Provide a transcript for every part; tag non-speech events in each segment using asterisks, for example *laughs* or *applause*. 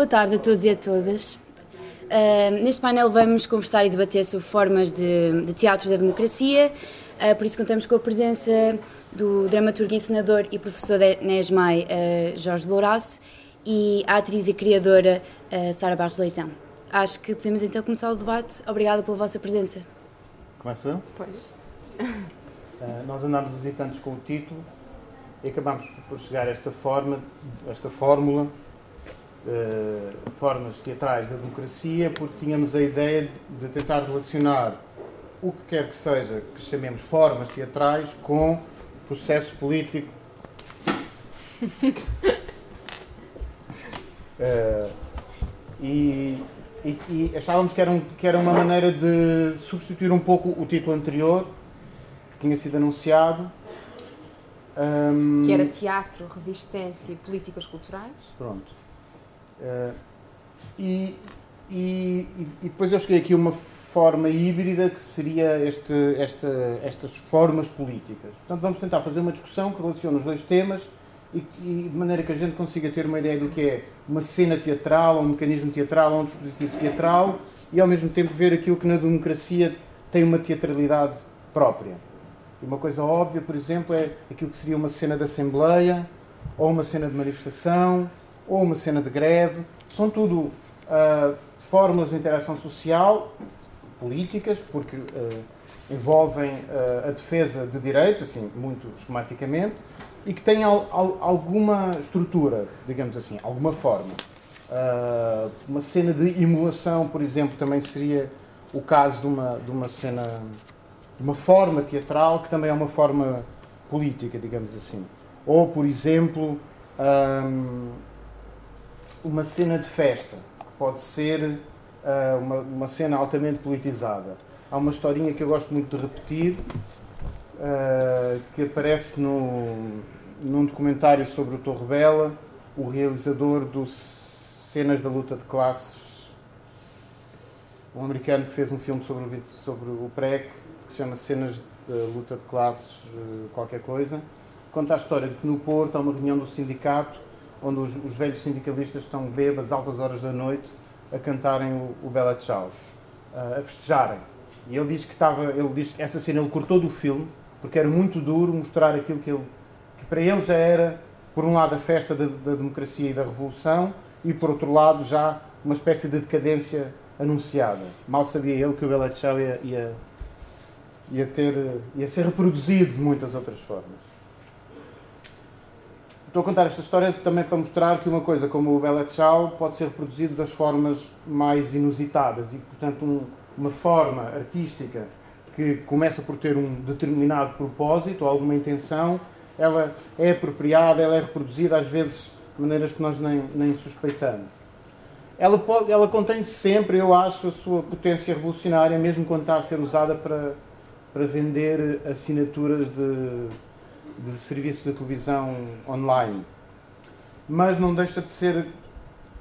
Boa tarde a todos e a todas. Uh, neste painel vamos conversar e debater sobre formas de, de teatro da democracia, uh, por isso contamos com a presença do dramaturgo e senador e professor da NESMAI, uh, Jorge Louraço, e a atriz e criadora Sara Barros Leitão. Acho que podemos então começar o debate. Obrigada pela vossa presença. Começo eu? Pois. nós andámos hesitantes com o título e acabámos por chegar a esta forma, esta fórmula uh, formas teatrais da democracia, porque tínhamos a ideia de tentar relacionar o que quer que seja que chamemos formas teatrais com processo político. uh, *laughs* e, e, e, achávamos que era, um, que era uma maneira de substituir um pouco o título anterior que tinha sido anunciado. Um, que era Teatro, Resistência e Políticas Culturais. Pronto. Uh, e, e, e, depois eu cheguei aqui a uma forma híbrida que seria este, esta, estas formas políticas. Portanto, vamos tentar fazer uma discussão que relaciona os dois temas e, e, de maneira que a gente consiga ter uma ideia do que é uma cena teatral, ou um mecanismo teatral, ou um dispositivo teatral e ao mesmo tempo ver aquilo que na democracia tem uma teatralidade própria. E uma coisa óbvia, por exemplo, é aquilo que seria uma cena de assembleia, ou uma cena de manifestação, ou uma cena de greve. São tudo uh, fórmulas de interação social, políticas, porque uh, envolvem uh, a defesa de direitos, assim, muito esquematicamente, e que têm al al alguma estrutura, digamos assim, alguma forma. uma cena de emulação, por exemplo, também seria o caso de uma, de uma cena, de uma forma teatral, que também é uma forma política, digamos assim. Ou, por exemplo, um, uma cena de festa, que pode ser uh, uma, uma cena altamente politizada. Há uma historinha que eu gosto muito de repetir, uh, que aparece no, num documentário sobre o Torre Bela, o realizador do Cenas da Luta de Classes, um americano que fez um filme sobre o, sobre o PREC, que se chama Cenas da Luta de Classes, uh, qualquer coisa. Conta a história de que no Porto há uma reunião do sindicato onde os, os, velhos sindicalistas estão bêbados, altas horas da noite, a cantarem o, o Bela Tchau, uh, a festejarem. E ele diz que estava, ele diz que essa cena ele cortou do filme porque era muito duro mostrar aquilo que ele, que para ele já era, por um lado, a festa da, da democracia e da revolução e, por outro lado, já uma espécie de decadência anunciada. Mal sabia ele que o Bela Tchau ia, ia, ia, ter, ia ser reproduzido de muitas outras formas. Estou a contar esta história também para mostrar que uma coisa como o Bela Tchau pode ser reproduzido das formas mais inusitadas e, portanto, um, uma forma artística que começa por ter um determinado propósito ou alguma intenção, ela é apropriada, ela é reproduzida às vezes de maneiras que nós nem, nem suspeitamos. Ela, pode, ela contém sempre, eu acho, a sua potência revolucionária, mesmo quando está a ser usada para, para vender assinaturas de de serviços de televisão online. Mas não deixa de ser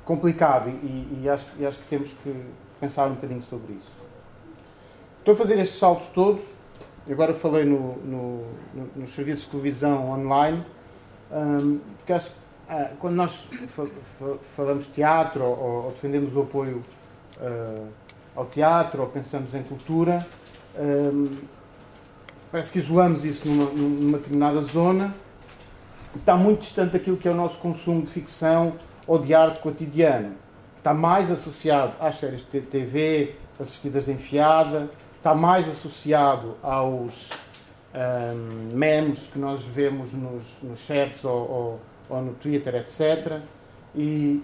complicado e, e, acho, e acho que temos que pensar um bocadinho sobre isso. Estou a fazer estes saltos todos. Agora falei no, no, no, nos serviços de televisão online, um, porque acho que ah, quando nós fa fa falamos teatro ou, ou, defendemos o apoio uh, ao teatro ou pensamos em cultura, um, parece que isolamos isso numa, numa determinada zona, está muito distante daquilo que é o nosso consumo de ficção ou de arte cotidiano. Está mais associado às séries de TV assistidas de enfiada, está mais associado aos um, memes que nós vemos nos, nos chats ou, ou, ou, no Twitter, etc. E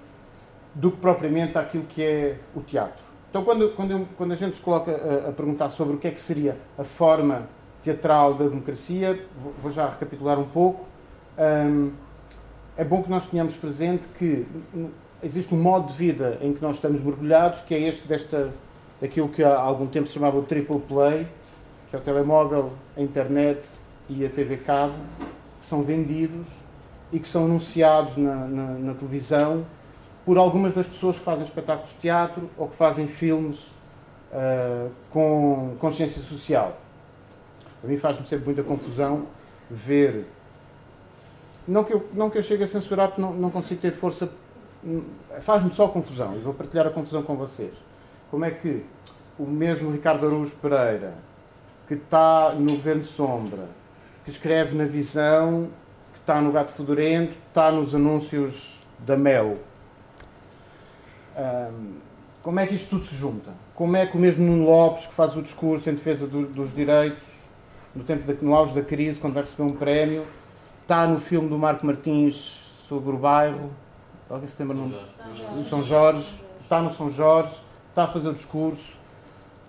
do que propriamente àquilo que é o teatro. Então, quando, quando, quando a gente se coloca a, a perguntar sobre o que é que seria a forma teatral da democracia, vou já recapitular um pouco. Um, é bom que nós tenhamos presente que existe um modo de vida em que nós estamos mergulhados, que é este desta, daquilo que há algum tempo se chamava o triple play, que é o telemóvel, a internet e a TV cabo, que são vendidos e que são anunciados na, na, na televisão por algumas das pessoas que fazem espetáculos de teatro ou que fazem filmes uh, com consciência social. A mim faz-me sempre muita confusão ver. Não que, eu, não que eu chegue a censurar, porque não, não consigo ter força faz-me só confusão, e vou partilhar a confusão com vocês. Como é que o mesmo Ricardo Araújo Pereira, que está no Governo Sombra, que escreve na Visão, que está no Gato Fedorento, está nos anúncios da Mel. Um, como é que isto tudo se junta? Como é que o mesmo Nuno Lopes, que faz o discurso em defesa do, dos direitos, no, tempo no auge da crise, quando vai receber um prémio, está no filme do Marco Martins sobre o bairro, alguém se lembra? No, São Jorge, está no São Jorge, está a fazer o discurso,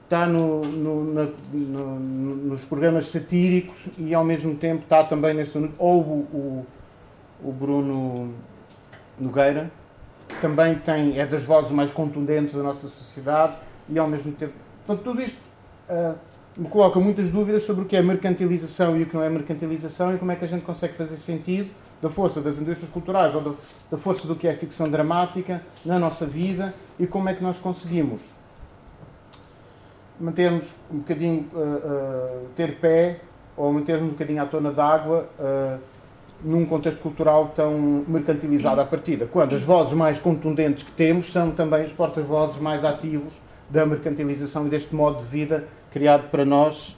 está no, no, na, no, nos programas satíricos e ao mesmo tempo está também neste ou o, o, o Bruno Nogueira, que também tem, é das vozes mais contundentes da nossa sociedade e ao mesmo tempo. Portanto, tudo isto uh, me coloca muitas dúvidas sobre o que é mercantilização e o que não é mercantilização e como é que a gente consegue fazer sentido da força das indústrias culturais ou da, da força do que é ficção dramática na nossa vida e como é que nós conseguimos mantermos um bocadinho, uh, uh, ter pé ou mantermos um bocadinho à tona d'água uh, num contexto cultural tão mercantilizado à partida, quando as vozes mais contundentes que temos são também os porta-vozes mais ativos da mercantilização e deste modo de vida criado para nós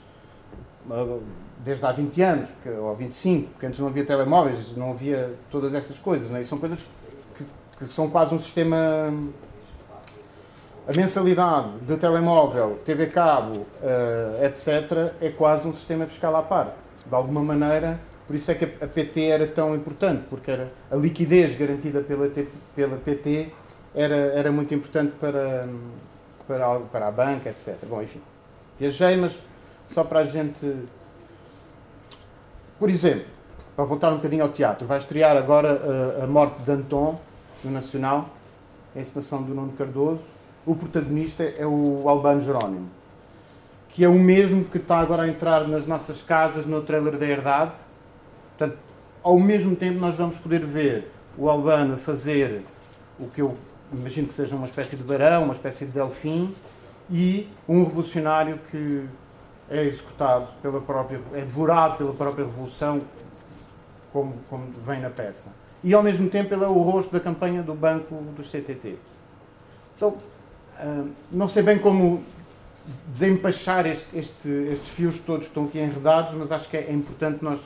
desde há 20 anos, ou 25, porque antes não havia telemóveis, não havia todas essas coisas, né? e são coisas que, que são quase um sistema a mensalidade de telemóvel, TV cabo, uh, eh, etc., é quase um sistema fiscal à parte. De alguma maneira, por isso é que a PT era tão importante, porque era a liquidez garantida pela, pela PT era, era muito importante para, para, para a banca, etc. Bom, enfim, viajei, mas só para a gente. Por exemplo, para voltar um bocadinho ao teatro, vai estrear agora a, eh, a Morte de Anton, no Nacional, a encenação do Nuno Cardoso o protagonista é o Albano Jerónimo, que é o mesmo que está agora a entrar nas nossas casas no trailer da Herdade. Portanto, ao mesmo tempo nós vamos poder ver o Albano fazer o que eu imagino que seja uma espécie de barão, uma espécie de delfim, e um revolucionário que é executado pela própria, é devorado pela própria revolução, como, como vem na peça. E ao mesmo tempo ele é o rosto da campanha do banco do CTT. Então, não sei bem como desempachar este, este, estes fios todos que estão aqui enredados, mas acho que é, importante nós,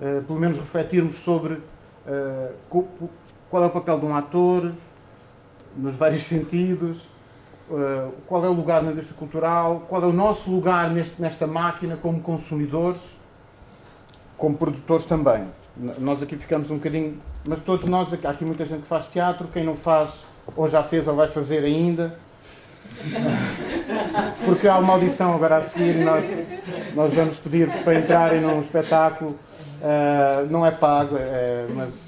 uh, pelo menos, refletirmos sobre uh, qual é o papel de um ator, nos vários sentidos, uh, qual é o lugar na indústria cultural, qual é o nosso lugar neste, nesta máquina como consumidores, como produtores também. Nós aqui ficamos um bocadinho, mas todos nós, há aqui muita gente que faz teatro, quem não faz, ou já fez ou vai fazer ainda, *laughs* porque há uma audição agora a seguir e nós, nós vamos pedir para entrarem num espetáculo. Uh, não é pago, é, mas.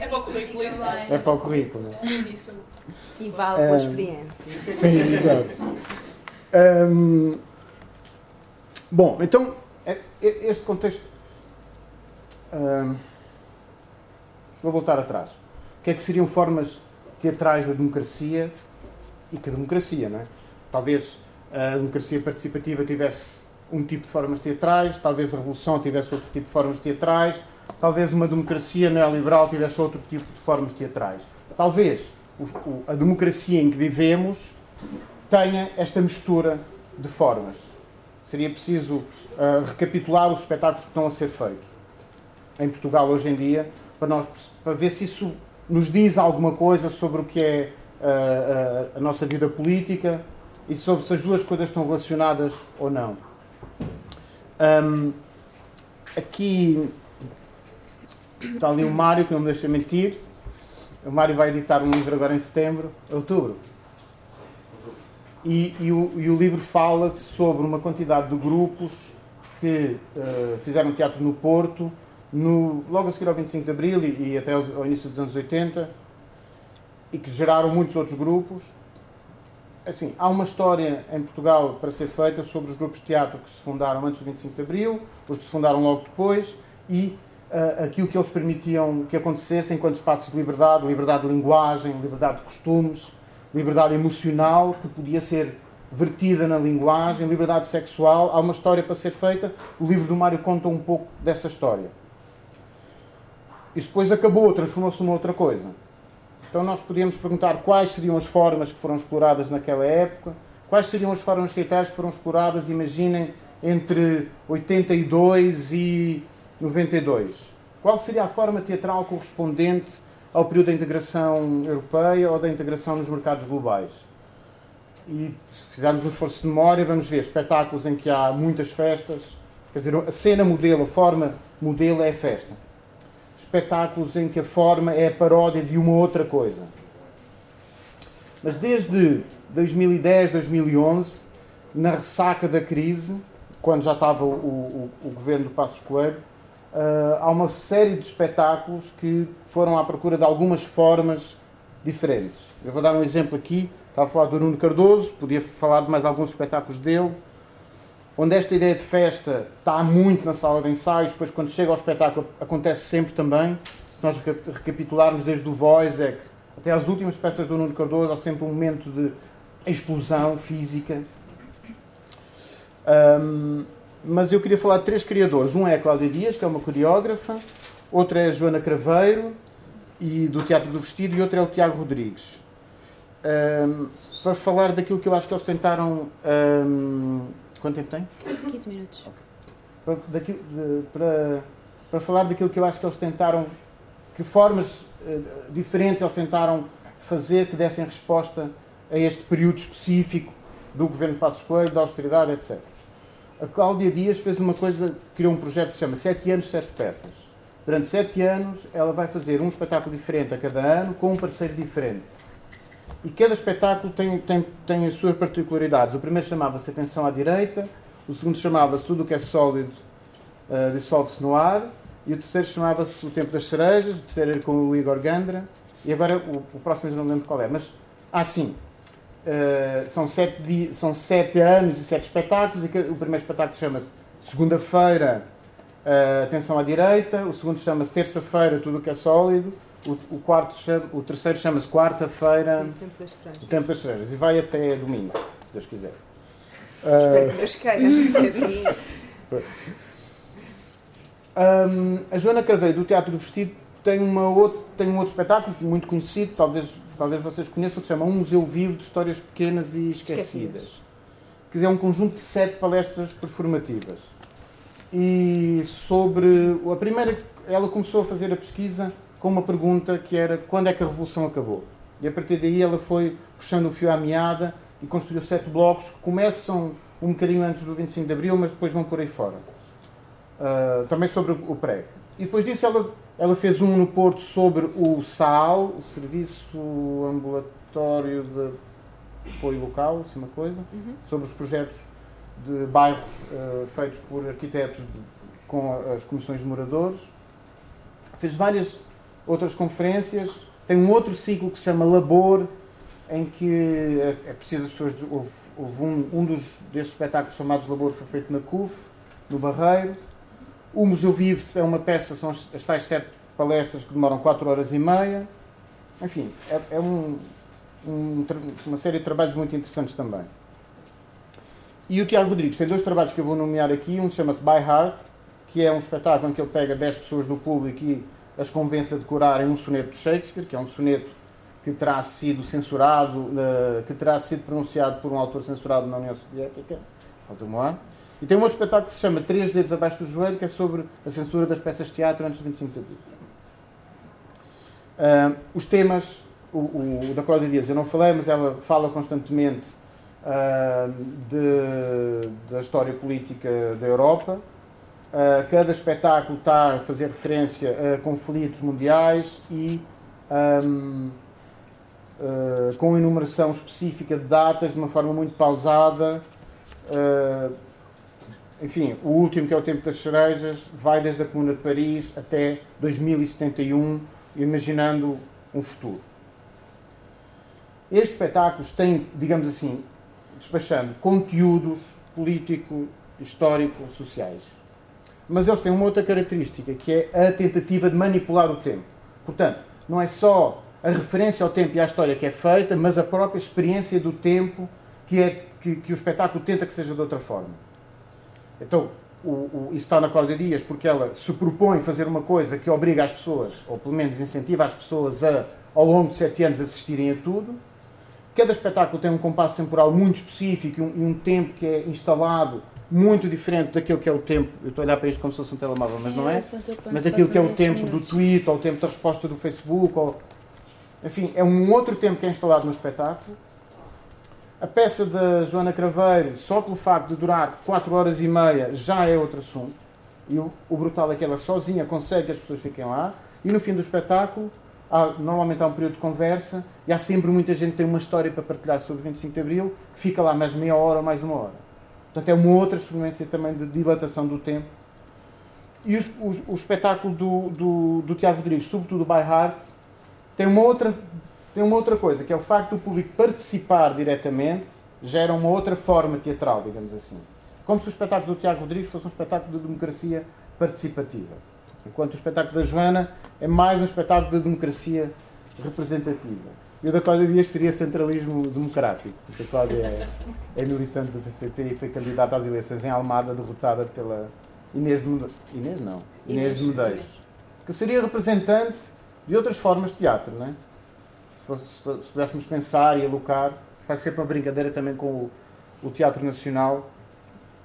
É para o currículo, É para o currículo. Né? E vale pela uh, experiência. Sim, exato. Um, bom, então, é, é, este contexto. Um, vou voltar atrás. O que é que seriam formas teatrais da democracia e que a democracia, não é? Talvez a democracia participativa tivesse um tipo de formas teatrais, talvez a revolução tivesse outro tipo de formas teatrais, talvez uma democracia neoliberal tivesse outro tipo de formas teatrais. Talvez a democracia em que vivemos tenha esta mistura de formas. Seria preciso uh, recapitular os espetáculos que estão a ser feitos em Portugal hoje em dia para, nós, para ver se isso nos diz alguma coisa sobre o que é a, a, nossa vida política e sobre se as duas coisas estão relacionadas ou não. Um, aqui está ali o Mário, que não me deixa mentir. O Mário vai editar um livro agora em setembro, outubro. E, e, o, e o, livro fala sobre uma quantidade de grupos que uh, fizeram teatro no Porto, no, logo a seguir ao 25 de Abril e, e até ao início dos anos 80, e que geraram muitos outros grupos. Assim, há uma história em Portugal para ser feita sobre os grupos de teatro que se fundaram antes do 25 de Abril, os que se fundaram logo depois e uh, aquilo que eles permitiam que acontecesse enquanto espaços de liberdade, liberdade de linguagem, liberdade de costumes, liberdade emocional que podia ser vertida na linguagem, liberdade sexual. Há uma história para ser feita. O livro do Mário conta um pouco dessa história. Isso depois acabou, transformou-se numa outra coisa Então nós podemos perguntar quais seriam as formas que foram exploradas naquela época, quais seriam as formas teatrais que foram exploradas, imaginem, entre 82 e 92. Qual seria a forma teatral correspondente ao período da integração europeia ou da integração nos mercados globais? E se fizermos um esforço de memória, vamos ver espetáculos em que há muitas festas, quer dizer, a cena modelo, a forma modelo é a festa espetáculos em que a forma é a paródia de uma outra coisa. Mas desde 2010, 2011, na ressaca da crise, quando já estava o, o, o governo do Passos Coelho, há uma série de espetáculos que foram à procura de algumas formas diferentes. Eu vou dar um exemplo aqui. Estava a falar do Nuno Cardoso, podia falar de mais alguns espetáculos dele onde esta ideia de festa está muito na sala de ensaios, depois quando chega ao espetáculo acontece sempre também. Se nós recapitularmos desde o Wojciech até às últimas peças do Nuno Cardoso, há sempre um momento de explosão física. Um, mas eu queria falar de três criadores. Um é a Cláudia Dias, que é uma coreógrafa, outra é a Joana Craveiro, e do Teatro do Vestido, e outro é o Tiago Rodrigues. Um, para falar daquilo que eu acho que eles tentaram um, Quanto tempo tem? 15 minutos. Okay. Para, de, para, para falar daquilo que eu acho que eles tentaram, que formas uh, diferentes eles tentaram fazer que dessem resposta a este período específico do governo de Passos Coelho, da austeridade, etc. A Cláudia Dias fez uma coisa, criou um projeto que se chama Sete Anos, Sete Peças. Durante sete anos, ela vai fazer um espetáculo diferente a cada ano, com um parceiro diferente. E cada espetáculo tem, tem, tem as suas particularidades. O primeiro chamava-se Atenção à Direita, o segundo chamava-se Tudo o que é sólido uh, dissolve-se no ar, e o terceiro chamava-se O Tempo das Cerejas, o terceiro era com o Igor Gandra, e agora o, o próximo eu não lembro qual é. Mas, assim, uh, são, sete são sete anos e sete espetáculos, e o primeiro espetáculo chama-se Segunda-feira, uh, Atenção à Direita, o segundo chama-se Terça-feira, Tudo o que é sólido, o, o, quarto chama, o terceiro chama-se quarta-feira. O Tempo das Estrelas. E vai até domingo, se Deus quiser. Espero que Deus queira. um, a Joana Carveiro, do Teatro do Vestido, tem, uma outro, tem um outro espetáculo muito conhecido, talvez, talvez vocês conheçam, que se chama Um Museu Vivo de Histórias Pequenas e Esquecidas. Esquecidas. Que é um conjunto de sete palestras performativas. E sobre. A primeira, ela começou a fazer a pesquisa com uma pergunta que era quando é que a Revolução acabou? E a partir daí ela foi puxando o fio à meada e construiu sete blocos que começam um bocadinho antes do 25 de Abril, mas depois vão por aí fora. Uh, também sobre o pré. E depois disso ela, ela fez um no Porto sobre o SAL, o Serviço Ambulatório de Apoio Local, assim uma coisa, uhum. sobre os projetos de bairros uh, feitos por arquitetos de, com as comissões de moradores. Fez várias outras conferências. Tem um outro ciclo que se chama Labor, em que é, é preciso as pessoas. Houve, houve um, um dos, destes espetáculos chamados Labor foi feito na CUF, no Barreiro. O Museu Vivo é uma peça, são as, tais sete palestras que demoram 4 horas e meia. Enfim, é, é um, um, uma série de trabalhos muito interessantes também. E o Tiago Rodrigues tem dois trabalhos que eu vou nomear aqui. Um chama-se By Heart, que é um espetáculo em que ele pega 10 pessoas do público e as convence a decorarem um soneto de Shakespeare, que é um soneto que terá sido censurado, eh, que terá sido pronunciado por um autor censurado na União Soviética, falta ano. E tem um outro espetáculo que se chama Três Dedos Abaixo do Joelho, que é sobre a censura das peças de teatro antes do 25 de Abril. Uh, os temas, o, o, da Cláudia Dias eu não falei, mas ela fala constantemente uh, de, da história política da Europa, Uh, cada espetáculo está a fazer referência a conflitos mundiais e um, com enumeração específica de datas, de uma forma muito pausada. Uh, enfim, o último, que é o Tempo das Cerejas, vai desde a Comuna de Paris até 2071, imaginando um futuro. Estes espetáculos têm, digamos assim, despachando conteúdos político, histórico, sociais mas eles têm uma outra característica, que é a tentativa de manipular o tempo. Portanto, não é só a referência ao tempo e à história que é feita, mas a própria experiência do tempo que, é, que, que o espetáculo tenta que seja de outra forma. Então, o, o, isso está na Cláudia Dias porque ela se propõe fazer uma coisa que obriga as pessoas, ou pelo menos incentiva as pessoas a ao longo de sete anos, assistirem a tudo. Cada espetáculo tem um compasso temporal muito específico e um, um, tempo que é instalado muito diferente daquilo que é o tempo. Eu estou a olhar para isto como se fosse um telemóvel, mas não é? Mas daquilo que é o tempo do tweet, ou o tempo da resposta do Facebook, ou. Enfim, é um outro tempo que é instalado no espetáculo. A peça da Joana Craveiro, só pelo facto de durar 4 horas e meia, já é outro assunto. E o, o brutal é que ela sozinha consegue que as pessoas fiquem lá. E no fim do espetáculo, há, normalmente há um período de conversa e há sempre muita gente que tem uma história para partilhar sobre o 25 de Abril, que fica lá mais meia hora ou mais uma hora. Portanto, é uma outra experiência também de dilatação do tempo. E os, os, o espetáculo do, do, do Tiago Rodrigues, sobretudo o By Heart, tem uma, outra, tem uma outra coisa, que é o facto do público participar diretamente, gera uma outra forma teatral, digamos assim. Como se o espetáculo do Tiago Rodrigues fosse um espetáculo de democracia participativa. Enquanto o espetáculo da Joana é mais um espetáculo de democracia representativa. E o da Cláudia Dias seria centralismo democrático, porque a Cláudia é, é militante do PCP e foi candidata às eleições em Almada, derrotada pela Inês de Medeiros. Inês não, Inês de Medeiros. Que seria representante de outras formas de teatro, não é? Se, pudéssemos pensar e alocar, faz sempre uma brincadeira também com o, o Teatro Nacional,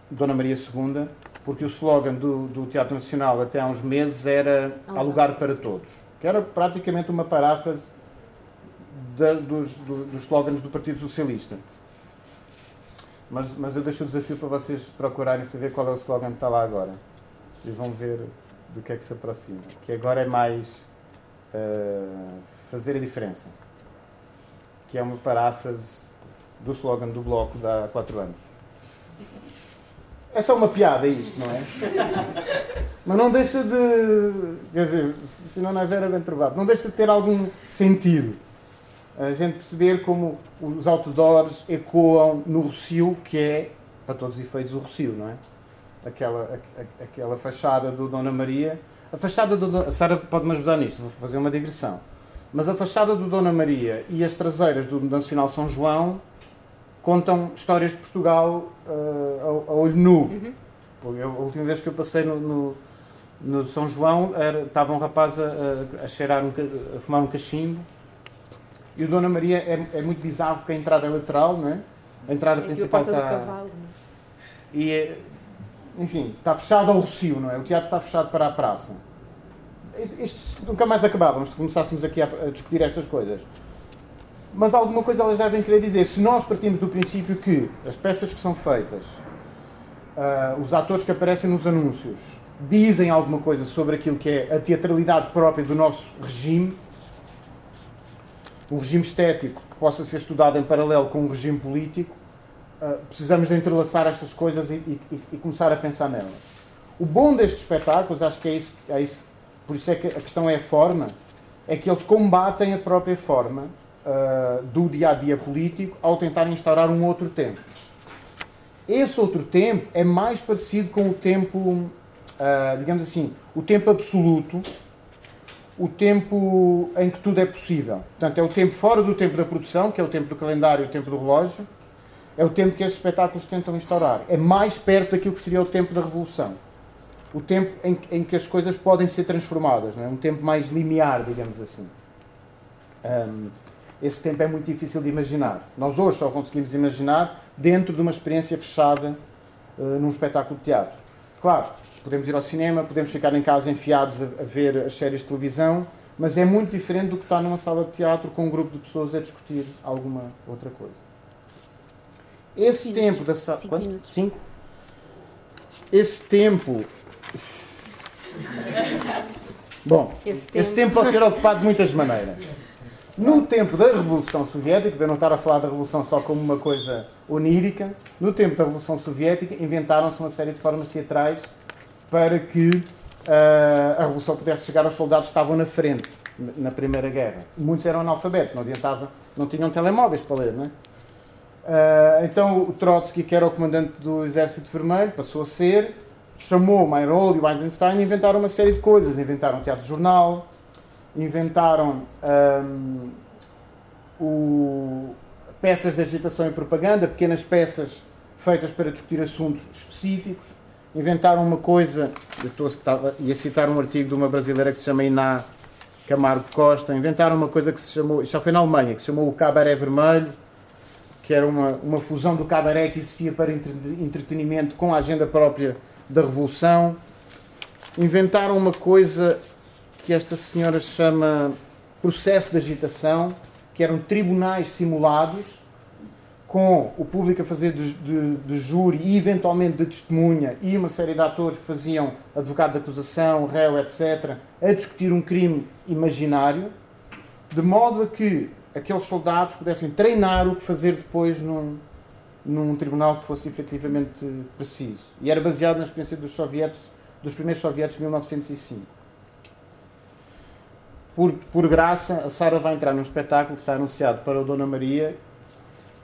Dona Maria II, porque o slogan do, do, Teatro Nacional até há uns meses era Há lugar para todos, que era praticamente uma paráfrase da, dos, do, dos slogans do Partido Socialista. Mas, mas eu deixo o desafio para vocês procurarem saber qual é o slogan que está lá agora. E vão ver do que é que se aproxima. Que agora é mais uh, fazer a diferença. Que é uma paráfrase do slogan do Bloco de há quatro anos. É só uma piada isto, não é? Mas não deixa de. Quer dizer, se não houver é bem trovado, não deixa de ter algum sentido. A gente perceber como os outdoors ecoam no Rocio, que é, para todos os efeitos, o Rocio, não é? Aquela, a, aquela fachada do Dona Maria. A fachada do. A Sara pode-me ajudar nisto, vou fazer uma digressão. Mas a fachada do Dona Maria e as traseiras do Nacional São João contam histórias de Portugal uh, a, a, olho nu. Uhum. Eu, a última vez que eu passei no, no, no São João, era, estava um rapaz a, a cheirar, um, a fumar um cachimbo. E o Dona Maria é, é, muito bizarro porque a entrada é lateral, não é? A entrada é principal está. Cavalo, é? E é, enfim, está fechado ao Rocio, não é? O teatro está fechado para a praça. Isto nunca mais acabávamos se começássemos aqui a, a discutir estas coisas mas alguma coisa elas devem querer dizer. Se nós partimos do princípio que as peças que são feitas, uh, os atores que aparecem nos anúncios, dizem alguma coisa sobre aquilo que é a teatralidade própria do nosso regime, um regime estético que possa ser estudado em paralelo com um regime político, uh, precisamos de entrelaçar estas coisas e, e, e, começar a pensar nelas. O bom destes espetáculos, acho que é isso, é isso, por isso é que a questão é a forma, é que eles combatem a própria forma uh, do dia a dia político ao tentar instaurar um outro tempo. Esse outro tempo é mais parecido com o tempo, uh, digamos assim, o tempo absoluto, o tempo em que tudo é possível. Portanto, é o tempo fora do tempo da produção, que é o tempo do calendário e o tempo do relógio, é o tempo que estes espetáculos tentam instaurar. É mais perto daquilo que seria o tempo da revolução. O tempo em, em que as coisas podem ser transformadas, não é? um tempo mais limiar, digamos assim. Um, esse tempo é muito difícil de imaginar. Nós hoje só conseguimos imaginar dentro de uma experiência fechada uh, num espetáculo de teatro. Claro, podemos ir ao cinema, podemos ficar em casa enfiados a, a, ver as séries de televisão, mas é muito diferente do que estar numa sala de teatro com um grupo de pessoas a discutir alguma outra coisa. Esse cinco, tempo da sala. Cinco, Quanto? cinco? Esse tempo. Bom, esse tempo... esse tempo pode ser ocupado de muitas maneiras. No tempo da Revolução Soviética, para não estar a falar da Revolução só como uma coisa onírica, no tempo da Revolução Soviética inventaram-se uma série de formas teatrais para que uh, a Revolução pudesse chegar aos soldados que estavam na frente na Primeira Guerra. Muitos eram analfabetos, não adiantava, não tinham telemóveis para ler, não é? Uh, então o Trotsky, que era o comandante do Exército Vermelho, passou a ser, chamou Meyerhold e o Eisenstein e inventaram uma série de coisas. Inventaram teatro-jornal, inventaram um, o, peças de agitação e propaganda, pequenas peças feitas para discutir assuntos específicos. Inventaram uma coisa, eu estou, ia citar um artigo de uma brasileira que se chama Iná, Camargo Costa, inventaram uma coisa que se chamou, já foi na Alemanha, que se chamou o cabaré vermelho, que era uma, uma fusão do cabaré que existia para entretenimento com a agenda própria da Revolução. Inventaram uma coisa que esta senhora chama processo de agitação, que eram tribunais simulados, com o público a fazer de, de, de, júri e eventualmente de testemunha e uma série de atores que faziam advogado de acusação, réu, etc., a discutir um crime imaginário, de modo a que aqueles soldados pudessem treinar o que fazer depois num, num tribunal que fosse efetivamente preciso. E era baseado na experiência dos sovietes, dos primeiros sovietes de 1905. Por, por graça, a Sara vai entrar num espetáculo que está anunciado para o Dona Maria,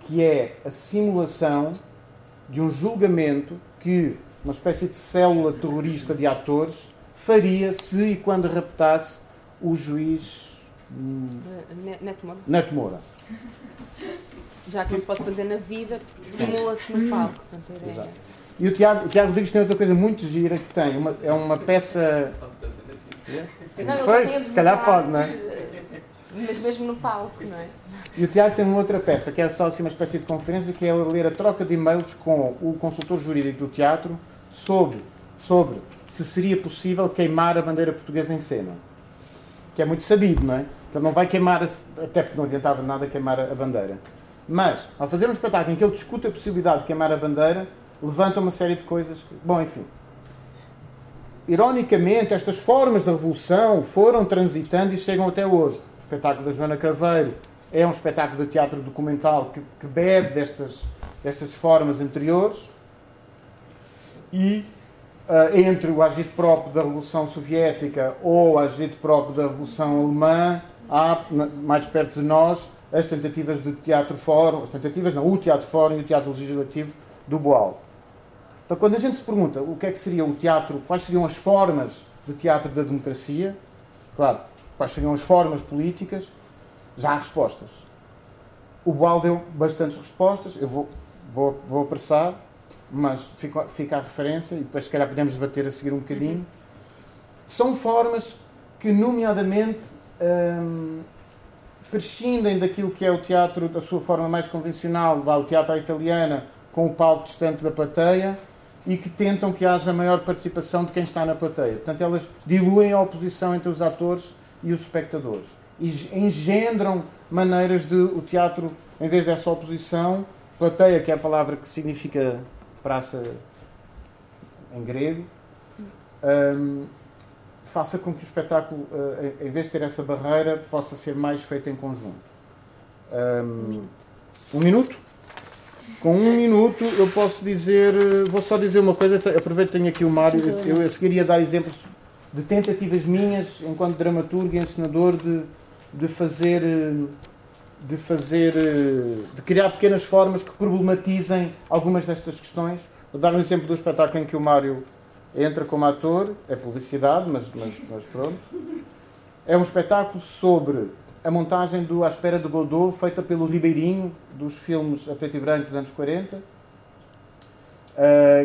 que é a simulação de um julgamento que uma espécie de célula terrorista de atores faria se e quando raptasse o juiz Neto Moura. Neto Moura. Já que não se pode fazer na vida, simula-se no palco. Portanto, Exato. E o Tiago, o Tiago Rodrigues tem outra coisa muito gira que tem. Uma, é uma peça. Não, pois, se calhar pode, não é? Mas mesmo no palco, não é? E o Tiago tem uma outra peça, que é só assim uma espécie de conferência, que é ler a troca de e-mails com o consultor jurídico do teatro sobre, sobre se seria possível queimar a bandeira portuguesa em cena. Que é muito sabido, não é? Ele não vai queimar, até porque não adiantava nada queimar a, bandeira. Mas, ao fazer um espetáculo em que ele discute a possibilidade de queimar a bandeira, levanta uma série de coisas que, bom, enfim. Ironicamente, estas formas da revolução foram transitando e chegam até hoje. O espetáculo da Joana Craveiro é um espetáculo de teatro documental que, que bebe destas, destas formas anteriores e uh, entre o agito próprio da Revolução Soviética ou o agito próprio da Revolução Alemã, há, mais perto de nós, as tentativas de teatro fórum, as tentativas não, o teatro fórum e o teatro legislativo do Boal. Então, quando a gente se pergunta o que é que seria o teatro, quais seriam as formas de teatro da democracia, claro, quais seriam as formas políticas, já há respostas. O Boal deu bastantes respostas, eu vou, vou, vou apressar, mas fica, fica a referência e depois, se calhar, podemos debater a seguir um bocadinho. São formas que, nomeadamente, hum, prescindem daquilo que é o teatro da sua forma mais convencional, vá o teatro à italiana, com o palco distante da plateia, e que tentam que haja maior participação de quem está na plateia. Portanto, elas diluem a oposição entre os atores e os espectadores. E engendram maneiras de o teatro, em vez dessa oposição, plateia, que é a palavra que significa praça em grego, um, faça com que o espetáculo, uh, em vez de ter essa barreira, possa ser mais feito em conjunto. Um, um minuto? Com um minuto eu posso dizer, eh, vou só dizer uma coisa, aproveito que tenho aqui o Mário, eu, eu a seguir ia dar exemplos de tentativas minhas, enquanto dramaturgo e encenador, de, de fazer, eh, de fazer, de criar pequenas formas que problematizem algumas destas questões. Vou dar um exemplo do espetáculo em que o Mário entra como ator, é publicidade, mas, mas, mas pronto. É um espetáculo sobre a montagem do À Espera de Godot, feita pelo Ribeirinho, dos filmes a preto e branco dos anos 40. Uh,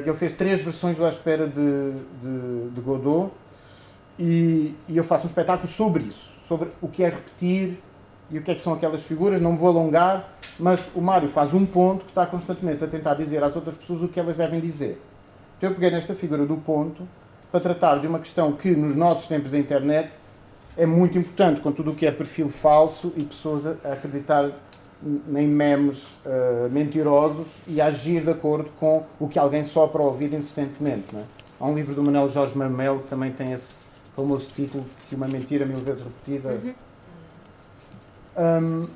ele fez três versões do À Espera de, de, de Godot e, e, eu faço um espetáculo sobre isso, sobre o que é repetir e o que é que são aquelas figuras. Não me vou alongar, mas o Mário faz um ponto que está constantemente a tentar dizer às outras pessoas o que elas devem dizer. Então eu peguei nesta figura do ponto para tratar de uma questão que nos nossos tempos da internet é muito importante, com tudo o que é perfil falso e pessoas a acreditar em memes uh, mentirosos e agir de acordo com o que alguém sopra ao ouvido insistentemente. É? Há um livro do Manuel Jorge Marmelo que também tem esse famoso título que uma mentira mil vezes repetida. Uhum. Um,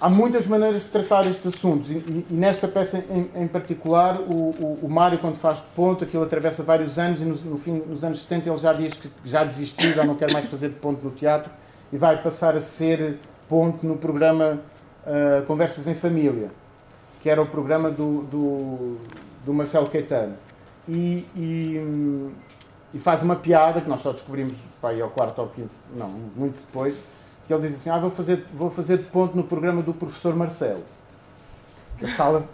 há muitas maneiras de tratar estes assuntos e, e, e nesta peça em, em particular o, o, o, Mário quando faz de ponto aquilo atravessa vários anos e no, no, fim, nos anos 70 ele já diz que já desistiu, já não quer mais fazer de ponto no teatro e vai passar a ser ponto no programa uh, Conversas em Família que era o programa do, do, do Marcelo Caetano. E, e, e, faz uma piada que nós só descobrimos pai, ao quarto ou quinto, não, muito depois que ele diz assim, ah, vou fazer, vou fazer de ponto no programa do professor Marcelo. Que a sala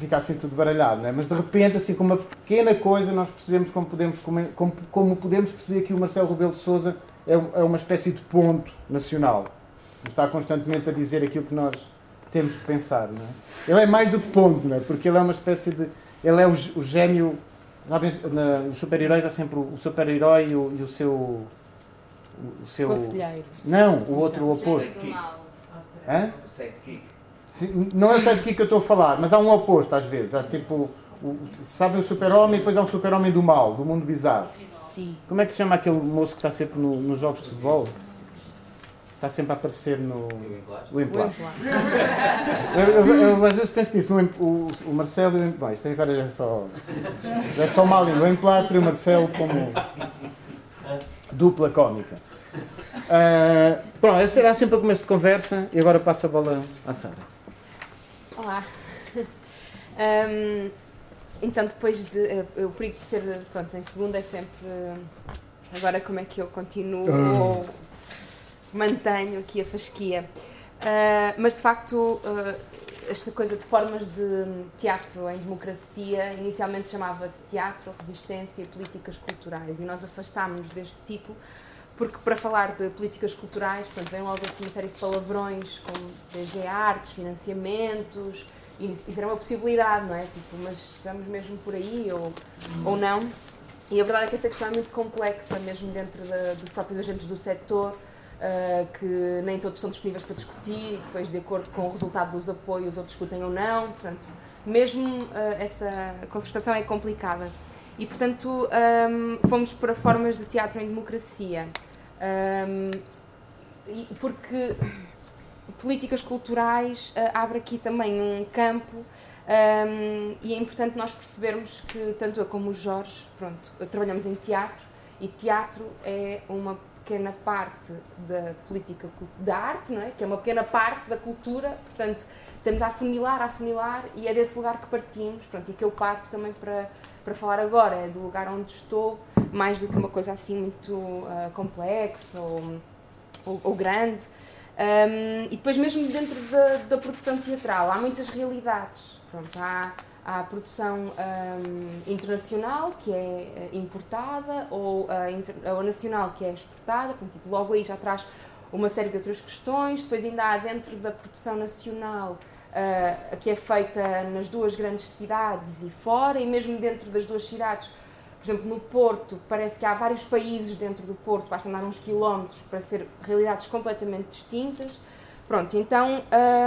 fica assim tudo baralhado, não é? Mas de repente, assim, com uma pequena coisa, nós percebemos como podemos, como, como podemos perceber que o Marcelo Rebelo de Souza é, é uma espécie de ponto nacional. Está constantemente a dizer aquilo que nós temos que pensar. Não é? Ele é mais do que ponto, não é? porque ele é uma espécie de. Ele é o, o gênio. Sabem, nos super-heróis há sempre o, super-herói e, e o, seu. O, seu. Conselheiro. Não, o outro, o oposto. Hã? Não é o sidekick que eu estou a falar, mas há um oposto às vezes. Há tipo. O, sabem o super-homem e depois há um super-homem do mal, do mundo bizarro. Sim. Como é que se chama aquele moço que está sempre no, nos jogos de futebol? Está sempre a aparecer no. O emplasto. *laughs* Eu, eu, eu, às vezes penso nisso. No, o, o Marcelo e o Bom, isto agora é só. É só mal O emplastro e o Marcelo como. Dupla cómica. Uh, pronto, esse será sempre o começo de conversa e agora passo a bola à Sara. Olá. *laughs* Um, então, depois de. Eh, o perigo de ser. Pronto, em segundo é sempre. Agora, como é que eu continuo uh. ou mantenho aqui a fasquia? Uh, mas, de facto, uh, esta coisa de formas de teatro em democracia inicialmente chamava-se Teatro, Resistência e Políticas Culturais. E nós afastámos-nos deste título porque para falar de políticas culturais, portanto, vem logo assim uma série de palavrões como desde artes, financiamentos, e isso era uma possibilidade, não é? Tipo, mas vamos mesmo por aí ou, ou não? E a verdade é que essa questão é muito complexa, mesmo dentro da, dos próprios agentes do setor, uh, que nem todos estão disponíveis para discutir e depois, de acordo com o resultado dos apoios, ou discutem ou não. Portanto, mesmo uh, essa concertação é complicada. E, portanto, um, ah, fomos para formas de teatro em democracia. Um, porque políticas culturais uh, abre aqui também um campo um, e é importante nós percebermos que tanto eu como o Jorge, pronto, trabalhamos em teatro e teatro é uma pequena parte da política da arte, não é? Que é uma pequena parte da cultura, portanto, temos a afunilar, a afunilar e é desse lugar que partimos, pronto, e que eu parto também para para falar agora, é do lugar onde estou, mais do que uma coisa assim muito uh, complexa ou, ou, ou grande. Um, e depois, mesmo dentro da, da, produção teatral, há muitas realidades. Pronto, há, a produção um, internacional, que é eh, importada, ou a, inter, a nacional, que é exportada. Portanto, tipo, logo aí já traz uma série de outras questões. Depois, ainda há dentro da produção nacional, uh, que é feita nas duas grandes cidades e fora, e mesmo dentro das duas cidades por exemplo, no Porto, parece que há vários países dentro do Porto, basta andar uns quilómetros para ser realidades completamente distintas. Pronto, então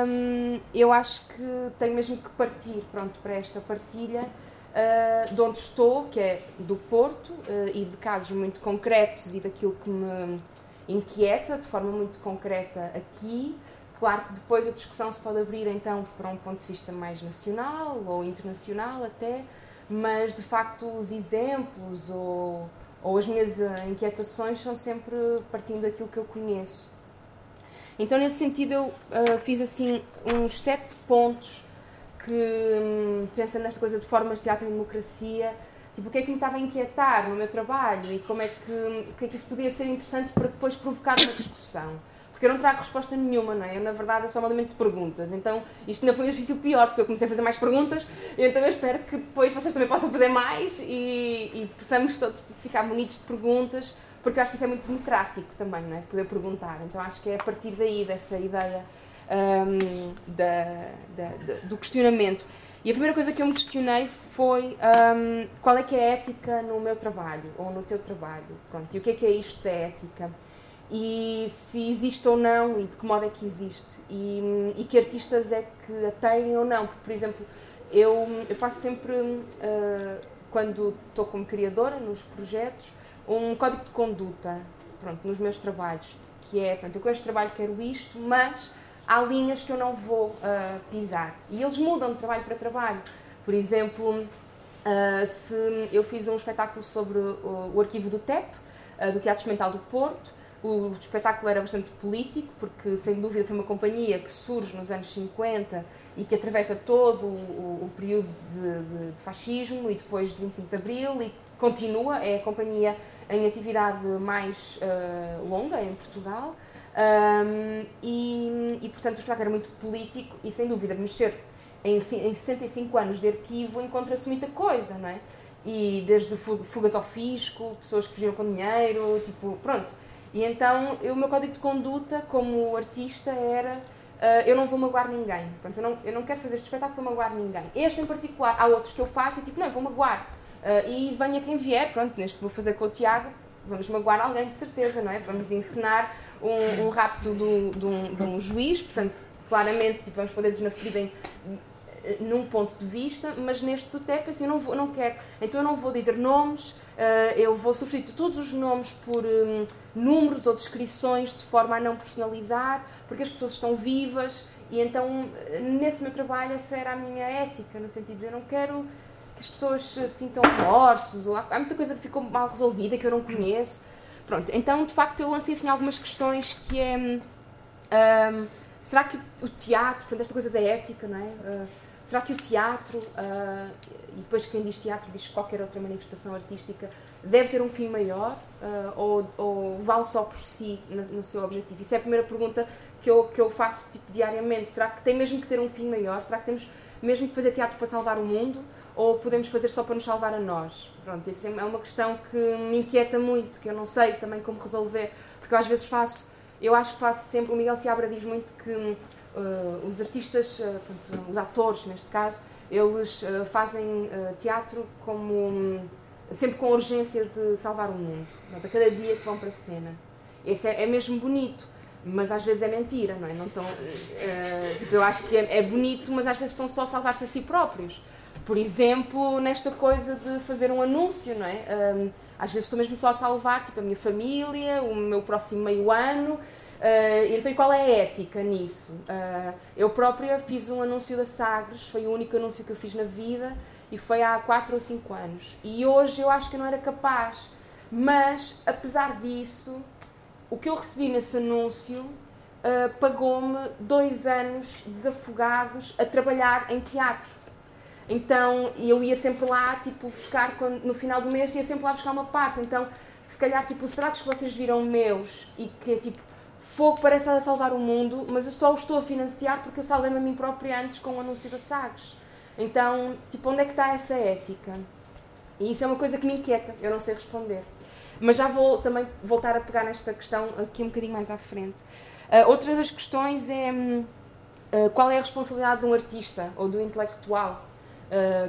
hum, eu acho que tenho mesmo que partir pronto, para esta partilha uh, de onde estou, que é do Porto, uh, e de casos muito concretos e daquilo que me inquieta de forma muito concreta aqui. Claro que depois a discussão se pode abrir então para um ponto de vista mais nacional ou internacional até, mas de facto os exemplos ou, ou as minhas eh, inquietações são sempre partindo daquilo que eu conheço. Então, nesse sentido, eu uh, fiz assim uns sete pontos que, um, pensando nesta coisa de formas de teatro e democracia, tipo, o que é que me estava a inquietar no meu trabalho e como é que, o que é que isso podia ser interessante para depois provocar uma discussão porque eu não trago resposta nenhuma, não é? Eu, na verdade, eu um alimento de perguntas. Então, isto ainda foi um exercício pior, porque eu comecei a fazer mais perguntas, então eu espero que depois vocês também possam fazer mais e, e possamos todos ficar munidos de perguntas, porque eu acho que isso é muito democrático também, não é? Poder perguntar. Então, acho que é a partir daí, dessa ideia um, da, da, da, do questionamento. E a primeira coisa que eu me questionei foi um, qual é que é a ética no meu trabalho, ou no teu trabalho. Pronto, e o que é que é isto da ética? e se existe ou não e de que modo é que existe e, e que artistas é que a têm ou não. Porque, por exemplo, eu, eu faço sempre, uh, quando estou como criadora nos projetos, um código de conduta pronto, nos meus trabalhos, que é, pronto, eu com este trabalho quero isto, mas há linhas que eu não vou uh, pisar. E eles mudam de trabalho para trabalho. Por exemplo, uh, se eu fiz um espetáculo sobre o, o arquivo do TEP, do Teatro Experimental do Porto, o espetáculo era bastante político, porque sem dúvida foi uma companhia que surge nos anos 50 e que atravessa todo o, o período de, de, de, fascismo e depois de 25 de Abril e continua, é a companhia em atividade mais uh, longa em Portugal. Um, e, e, portanto o espetáculo era muito político e sem dúvida mexer em, em 65 anos de arquivo encontra-se muita coisa, não é? E desde fugas ao fisco, pessoas que fugiram com dinheiro, tipo, pronto E então o meu código de conduta como artista era Uh, eu não vou magoar ninguém. Pronto, eu, não, eu não quero fazer este espetáculo para magoar ninguém. Este em particular, há outros que eu faço e tipo, não, eu vou magoar. Uh, e venha quem vier, pronto, neste vou fazer com o Tiago, vamos magoar alguém de certeza, não é? Vamos ensinar um, um rapto de um, de um juiz, portanto, claramente tipo, vamos pôr dedos na ferida em, num ponto de vista, mas neste do TEP assim, eu não, vou, não quero. Então eu não vou dizer nomes, uh, eu vou substituir todos os nomes por um, números ou descrições de forma a não personalizar, porque as pessoas estão vivas e então nesse meu trabalho essa era a minha ética, no sentido de eu não quero que as pessoas sintam remorsos, ou há, há muita coisa que ficou mal resolvida que eu não conheço. Pronto, então de facto eu lancei assim algumas questões que é. Um, será que o teatro, portanto, esta coisa da ética, não é? Uh, será que o teatro, uh, e depois quem diz teatro diz qualquer outra manifestação artística, deve ter um fim maior uh, ou, ou, vale só por si no, no, seu objetivo? Isso é a primeira pergunta que eu, que eu faço tipo, diariamente. Será que tem mesmo que ter um fim maior? Será que temos mesmo que fazer teatro para salvar o mundo? Ou podemos fazer só para nos salvar a nós? Pronto, isso é uma questão que me inquieta muito, que eu não sei também como resolver, porque eu às vezes faço, eu acho que faço sempre, o Miguel Seabra diz muito que uh, os artistas, uh, pronto, os atores neste caso, eles uh, fazem teatro como um, sempre com a urgência de salvar o mundo, pronto, a cada dia que vão para a cena. Esse é, é mesmo bonito, mas às vezes é mentira, não é? Não tão, tipo, eu acho que é, é bonito, mas às vezes estão só a salvar-se a si próprios por exemplo, nesta coisa de fazer um anúncio, não é? Um, às vezes estou mesmo só a salvar tipo, a minha família, o meu próximo meio ano. Uh, então, e qual é a ética nisso? Uh, eu própria fiz um anúncio da Sagres, foi o único anúncio que eu fiz na vida e foi há 4 ou 5 anos. E hoje eu acho que eu não era capaz. Mas, apesar disso, o que eu recebi nesse anúncio uh, pagou-me dois anos desafogados a trabalhar em teatro. Então eu ia sempre lá, tipo, buscar, quando, no final do mês, ia sempre lá buscar uma parte. Então, se calhar, tipo, os pratos que vocês viram meus e que é tipo, fogo parece a salvar o mundo, mas eu só o estou a financiar porque eu salvei-me a mim própria antes com o anúncio da Sagres. Então, tipo, onde é que está essa ética? E isso é uma coisa que me inquieta, eu não sei responder. Mas já vou também voltar a pegar nesta questão aqui um bocadinho mais à frente. Uh, outra das questões é uh, qual é a responsabilidade de um artista ou do intelectual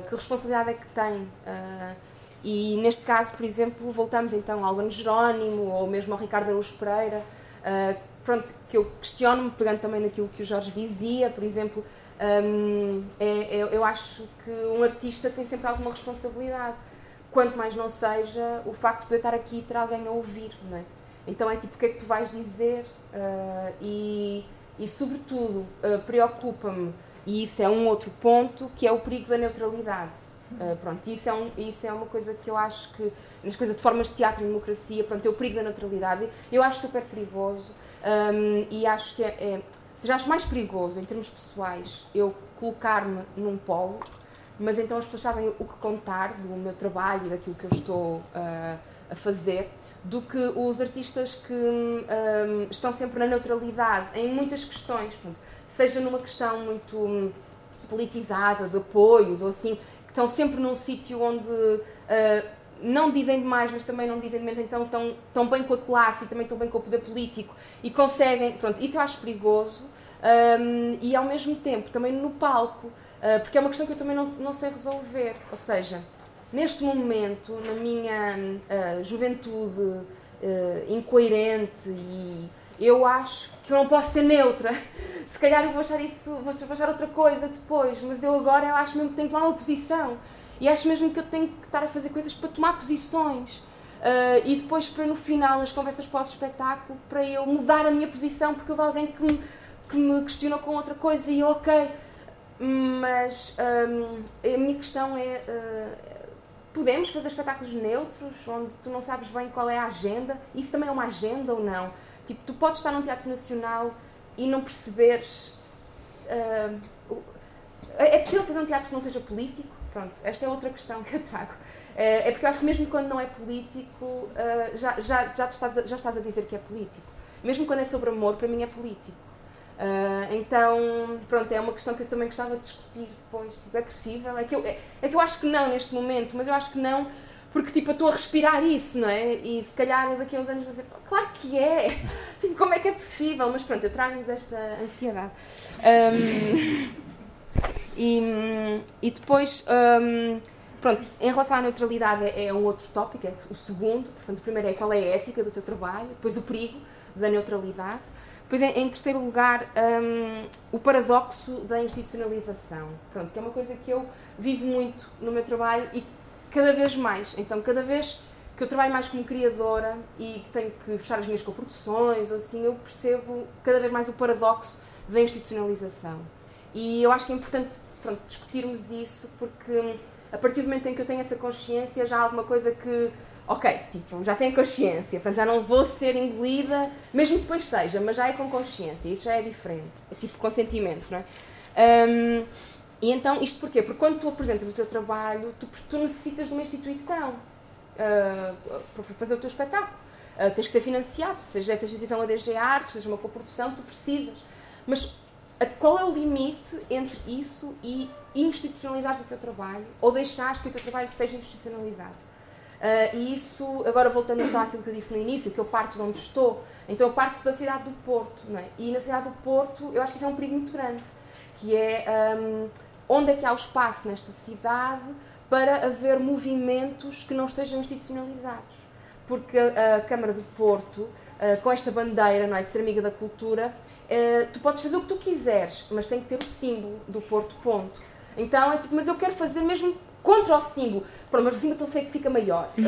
que responsabilidade é que tem? Uh, e neste caso, por exemplo, voltamos então ao Albano Jerónimo ou mesmo ao Ricardo Araújo Pereira, uh, pronto, que eu questiono-me, pegando também naquilo que o Jorge dizia, por exemplo, um, é, é, eu acho que um artista tem sempre alguma responsabilidade, quanto mais não seja o facto de poder estar aqui e ter alguém a ouvir, não é? Então é tipo, o que é que tu vais dizer? e, e, sobretudo, preocupa-me e isso é um outro ponto que é o perigo da neutralidade. Uh, pronto, isso é, um, isso é uma coisa que eu acho que, nas coisas de formas de teatro e democracia, pronto, é o perigo da neutralidade. Eu acho super perigoso um, e acho que é, é, seja, acho mais perigoso em termos pessoais eu colocar-me num polo, mas então as pessoas sabem o que contar do meu trabalho e daquilo que eu estou uh, a fazer, do que os artistas que um, estão sempre na neutralidade em muitas questões. Seja numa questão muito hum, politizada, de apoios ou assim, que estão sempre num sítio onde uh, não dizem demais, mas também não dizem de menos, então estão, estão bem com a classe e também estão bem com o poder político e conseguem, pronto, isso eu acho perigoso um, e ao mesmo tempo também no palco, uh, porque é uma questão que eu também não, não sei resolver, ou seja, neste momento, na minha uh, juventude incoerente e eu acho que eu não posso ser neutra. Se calhar eu vou achar isso, vou achar outra coisa depois, mas eu agora eu acho mesmo que tenho que tomar uma posição. E acho mesmo que eu tenho que estar a fazer coisas para tomar posições. Uh, e depois para no final, nas conversas pós-espetáculo, para eu mudar a minha posição, porque houve alguém que me, que me questionou com outra coisa e eu, ok. Mas um, a minha questão é: uh, podemos fazer espetáculos neutros, onde tu não sabes bem qual é a agenda? Isso também é uma agenda ou não? Tipo, tu podes estar num teatro nacional e não perceberes. Uh, é possível fazer um teatro que não seja político? Pronto, esta é outra questão que eu trago. Uh, é porque eu acho que mesmo quando não é político, uh, já, já, já, estás a, já estás a dizer que é político. Mesmo quando é sobre amor, para mim é político. Então, pronto, é uma questão que eu também gostava de discutir depois. Tipo, é possível? É que, eu, é, é, que eu acho que não neste momento, mas eu acho que não porque tipo, eu estou a respirar isso, não é? E se calhar daqui a uns anos vou dizer, claro que é! *laughs* Tipo, como é que é possível? Mas pronto, eu trago-vos esta ansiedade. Um, *laughs* e, e depois, um, pronto, em relação à neutralidade é, é um outro tópico, é o segundo. Portanto, o primeiro é qual é a ética do teu trabalho, depois o perigo da neutralidade. Depois, em, terceiro lugar, um, o paradoxo da institucionalização. Pronto, que é uma coisa que eu vivo muito no meu trabalho e cada vez mais. Então, cada vez que eu trabalho mais como criadora e tenho que fechar as minhas coproduções, ou assim, eu percebo cada vez mais o paradoxo da institucionalização. E eu acho que é importante pronto, discutirmos isso, porque a partir do momento em que eu tenho essa consciência, já há alguma coisa que, ok, tipo, já tenho consciência, portanto já não vou ser engolida, mesmo que depois seja, mas já é com consciência, isso já é diferente, é tipo consentimento, não é? Um, e então, isto porquê? Porque quando tu apresentas o teu trabalho, tu, tu necessitas de uma instituição uh, para fazer o teu espetáculo. Uh, tens que ser financiado, seja essa instituição a DG Artes, seja uma coprodução, tu precisas. Mas qual é o limite entre isso e institucionalizares o teu trabalho ou deixares que o teu trabalho seja institucionalizado? Uh, e isso, agora voltando então àquilo que eu disse no início, que eu parto de onde estou, então eu parto da cidade do Porto, não é? E na cidade do Porto eu acho que isso é um perigo muito grande, que é um, onde é que há o espaço nesta cidade para haver movimentos que não estejam institucionalizados. Porque a, Câmara do Porto, com esta bandeira não é, de ser amiga da cultura, uh, tu podes fazer o que tu quiseres, mas tem que ter o símbolo do Porto, ponto. Então é tipo, mas eu quero fazer mesmo contra o símbolo. Pronto, mas o símbolo que fica maior. *laughs*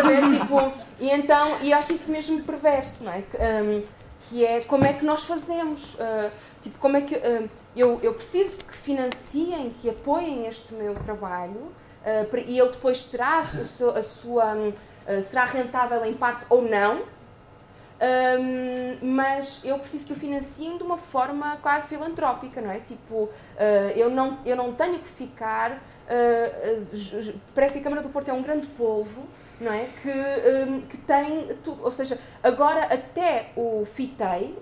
Uh, tipo, e então, e acho isso mesmo perverso, não é? Um, que é como é que nós fazemos. Uh, tipo, como é que. Uh, eu, eu preciso que financiem, que apoiem este meu trabalho uh, e ele depois terá a sua. A sua será rentável em parte ou não, um, mas eu preciso que o financiem de uma forma quase filantrópica, não é? Tipo, uh, eu, não, eu não tenho que ficar. Uh, uh, parece que a Câmara do Porto é um grande polvo, não é? Que, um, que tem tudo. Ou seja, agora até o FITEI,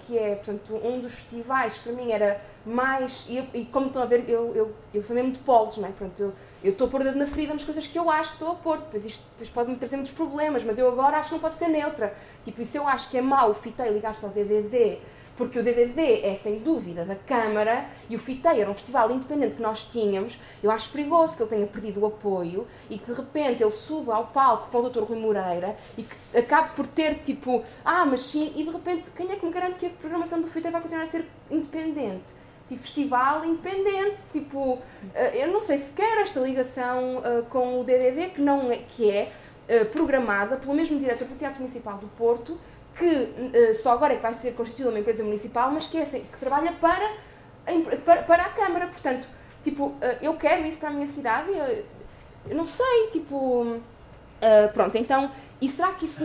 que é, portanto, um dos festivais que para mim era mais. E, e como estão a ver, eu, eu, eu sou mesmo de polos, não é? Pronto, eu, eu estou a pôr o dedo na ferida nas coisas que eu acho que estou a pôr. Depois isto depois pode-me trazer muitos problemas, mas eu agora acho que não posso ser neutra. Tipo, e se eu acho que é mau o FITEI ligar-se ao DDD, porque o DDD é sem dúvida da Câmara e o FITEI era um festival independente que nós tínhamos, eu acho perigoso que ele tenha perdido o apoio e que de repente ele suba ao palco com o Dr. Rui Moreira e que acabe por ter tipo, ah, mas sim, e de repente quem é que me garante que a programação do FITEI vai continuar a ser independente? Tipo, festival independente, tipo, eh, eu não sei sequer esta ligação uh, com o DDD, que, não é, que é uh, programada pelo mesmo diretor do Teatro Municipal do Porto, que uh, só agora é que vai ser constituída uma empresa municipal, mas que, é, assim, que trabalha para, para, para, a Câmara. Portanto, tipo, eu quero isso para a minha cidade, eu, eu não sei, tipo... pronto, então, e será que isso,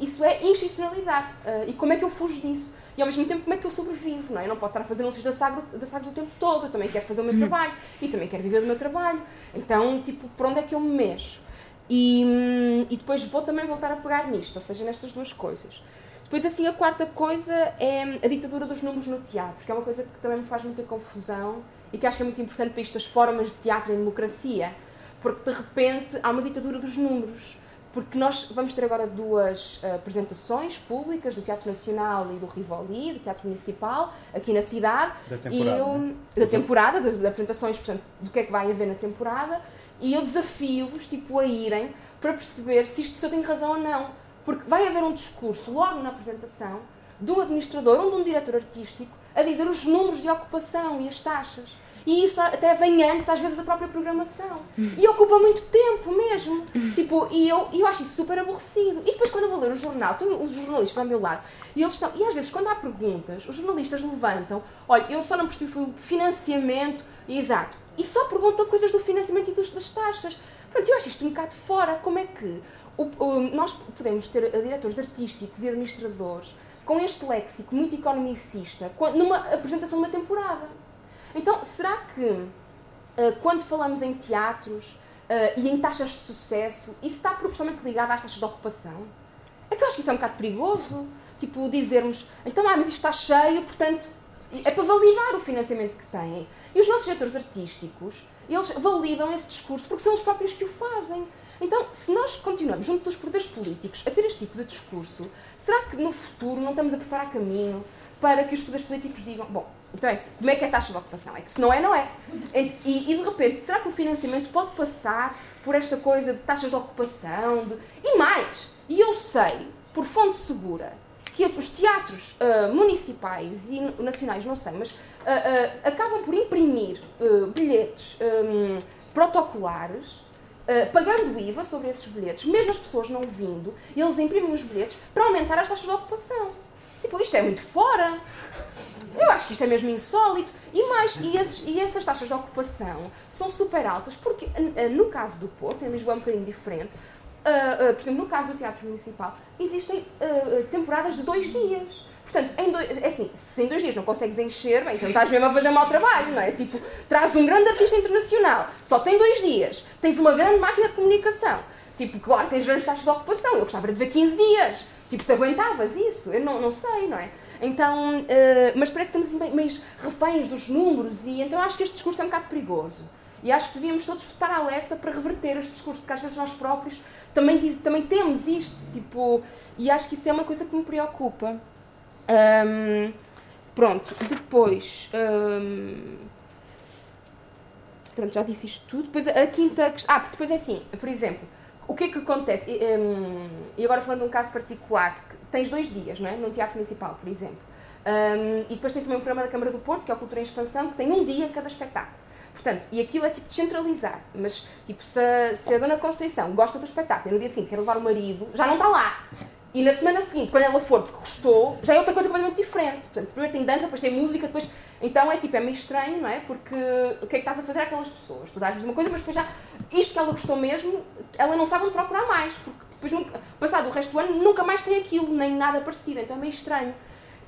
isso é institucionalizar? e como é que eu fujo disso? E ao mesmo tempo como é que eu sobrevivo, não é? Eu não posso estar a fazer anúncios da Sagres, da Sagres o tempo todo, eu também quero fazer o meu hum. trabalho e também quero viver do meu trabalho. Então, tipo, por onde é que eu me mexo? E, hum, e depois vou também voltar a pegar nisto, ou seja, nestas duas coisas. Depois, assim, a quarta coisa é a ditadura dos números no teatro, que é uma coisa que também me faz muita confusão e que acho que é muito importante para isto, as formas de teatro em democracia, porque de repente há uma ditadura dos números porque nós vamos ter agora duas uh, apresentações públicas do Teatro Nacional e do Rivoli, do Teatro Municipal, aqui na cidade. Da temporada. Eu, né? Da temporada, das, das, apresentações, portanto, do que é que vai haver na temporada. E eu desafio-vos, tipo, a irem para perceber se isto se eu tenho razão ou não. Porque vai haver um discurso logo na apresentação do administrador ou de um diretor artístico a dizer os números de ocupação e as taxas. E isso até vem antes, às vezes, da própria programação. E ocupa muito tempo mesmo. Tipo, e eu, eu acho isso super aborrecido. E depois, quando eu vou ler o jornal, tenho os jornalistas ao meu lado, e eles estão. E às vezes, quando há perguntas, os jornalistas levantam: olha, eu só não percebi foi o financiamento. Exato. E só perguntam coisas do financiamento e dos, das taxas. Pronto, eu acho isto um bocado fora. Como é que o, o, nós podemos ter diretores artísticos e administradores com este léxico muito economicista numa apresentação de uma temporada? Então, será que uh, quando falamos em teatros uh, e em taxas de sucesso, isso está proporcionalmente ligado às taxas de ocupação? É que eu acho que isso é um bocado perigoso. Tipo, dizermos, então, ah, mas isto está cheio, portanto, é para validar o financiamento que têm. E os nossos diretores artísticos, eles validam esse discurso porque são os próprios que o fazem. Então, se nós continuamos junto dos poderes políticos a ter este tipo de discurso, será que no futuro não estamos a preparar caminho para que os poderes políticos digam, bom, então é como é que é a taxa de ocupação? É que se não é, não é. E, e de repente, será que o financiamento pode passar por esta coisa de taxas de ocupação? De... E mais, e eu sei, por fonte segura, que os teatros uh, municipais e nacionais, não sei, mas uh, uh, acabam por imprimir bilhetes um, protocolares, pagando IVA sobre esses bilhetes, mesmo as pessoas não vindo, eles imprimem os bilhetes para aumentar as taxas de ocupação. Tipo, isto é muito fora. Eu acho que isto é mesmo insólito. E mais, e, esses, e essas taxas de ocupação são super altas, porque no caso do Porto, em Lisboa é um bocadinho diferente, Uh, uh, por exemplo, no caso do Teatro Municipal, existem uh, temporadas de dois dias. Portanto, em dois, é assim, se em dois dias não consegues encher, bem, então estás mesmo a fazer mau trabalho, não é? Tipo, traz um grande artista internacional, só tem dois dias, tens uma grande máquina de comunicação. Tipo, claro, tens grandes taxas de ocupação, eu gostava de ver 15 dias. Tipo, se aguentavas isso, eu não, não sei, não é? Então, mas parece que estamos meio reféns dos números e então acho que este discurso é um bocado perigoso. E acho que devíamos todos estar alerta para reverter este discurso, porque às vezes nós próprios também, diz, também temos isto, tipo, e acho que isso é uma coisa que me preocupa. Um, pronto, depois. Um, pronto, já disse isto tudo. Depois a quinta questão. Ah, depois é assim, por exemplo, o que é que acontece? E, um, e agora falando de um caso particular, tens dois dias, não é? Num teatro municipal, por exemplo. Um, e depois tens também um programa da Câmara do Porto, que é o Cultura em Expansão, que tem um dia cada espetáculo. Portanto, e aquilo é tipo descentralizar. Mas, tipo, se a, se a Dona Conceição gosta do espetáculo e no dia seguinte quer levar o marido, já não está lá. E na semana seguinte, quando ela for porque gostou, já é outra coisa completamente diferente. Portanto, primeiro tem dança, depois tem música, depois. Então é tipo, é meio estranho, não é? Porque o que é que estás a fazer àquelas pessoas? Tu dás-lhes uma coisa, mas depois já. Isto que ela gostou mesmo, ela não sabe onde procurar mais. Porque depois, passado o resto do ano, nunca mais tem aquilo, nem nada parecido. Então é meio estranho.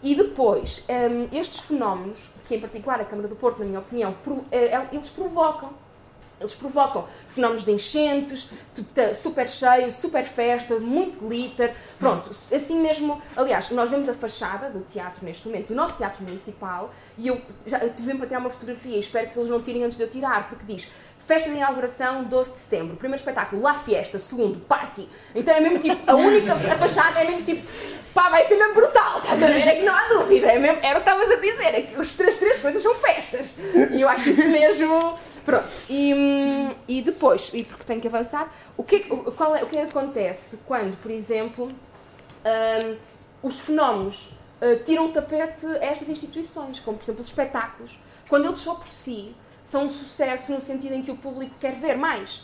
E depois, um, estes fenómenos, que em particular a Câmara do Porto, na minha opinião, pro, eh, é, eles provocam. Eles provocam fenómenos de enchentes, super cheio, super festa, muito glitter. Pronto, assim mesmo. Aliás, nós vemos a fachada do teatro neste momento, do nosso teatro municipal, e eu já tive para tirar uma fotografia e espero que eles não tirem antes de eu tirar, porque diz Festa de inauguração, 12 de setembro. Primeiro espetáculo, La Fiesta. Segundo, Party. Então é mesmo tipo, a única, a fachada é mesmo tipo, pá, vai ser mesmo brutal, estás a ver? É que não há dúvida, é mesmo, era o que estavas a dizer, é que as três, três coisas são festas. E eu acho isso mesmo. Pronto. E, e depois, e porque tenho que avançar, o que, qual é, o que, é que acontece quando, por exemplo, um, os fenómenos uh, tiram o tapete a estas instituições, como por exemplo os espetáculos, quando eles só por si são um sucesso no sentido em que o público quer ver mais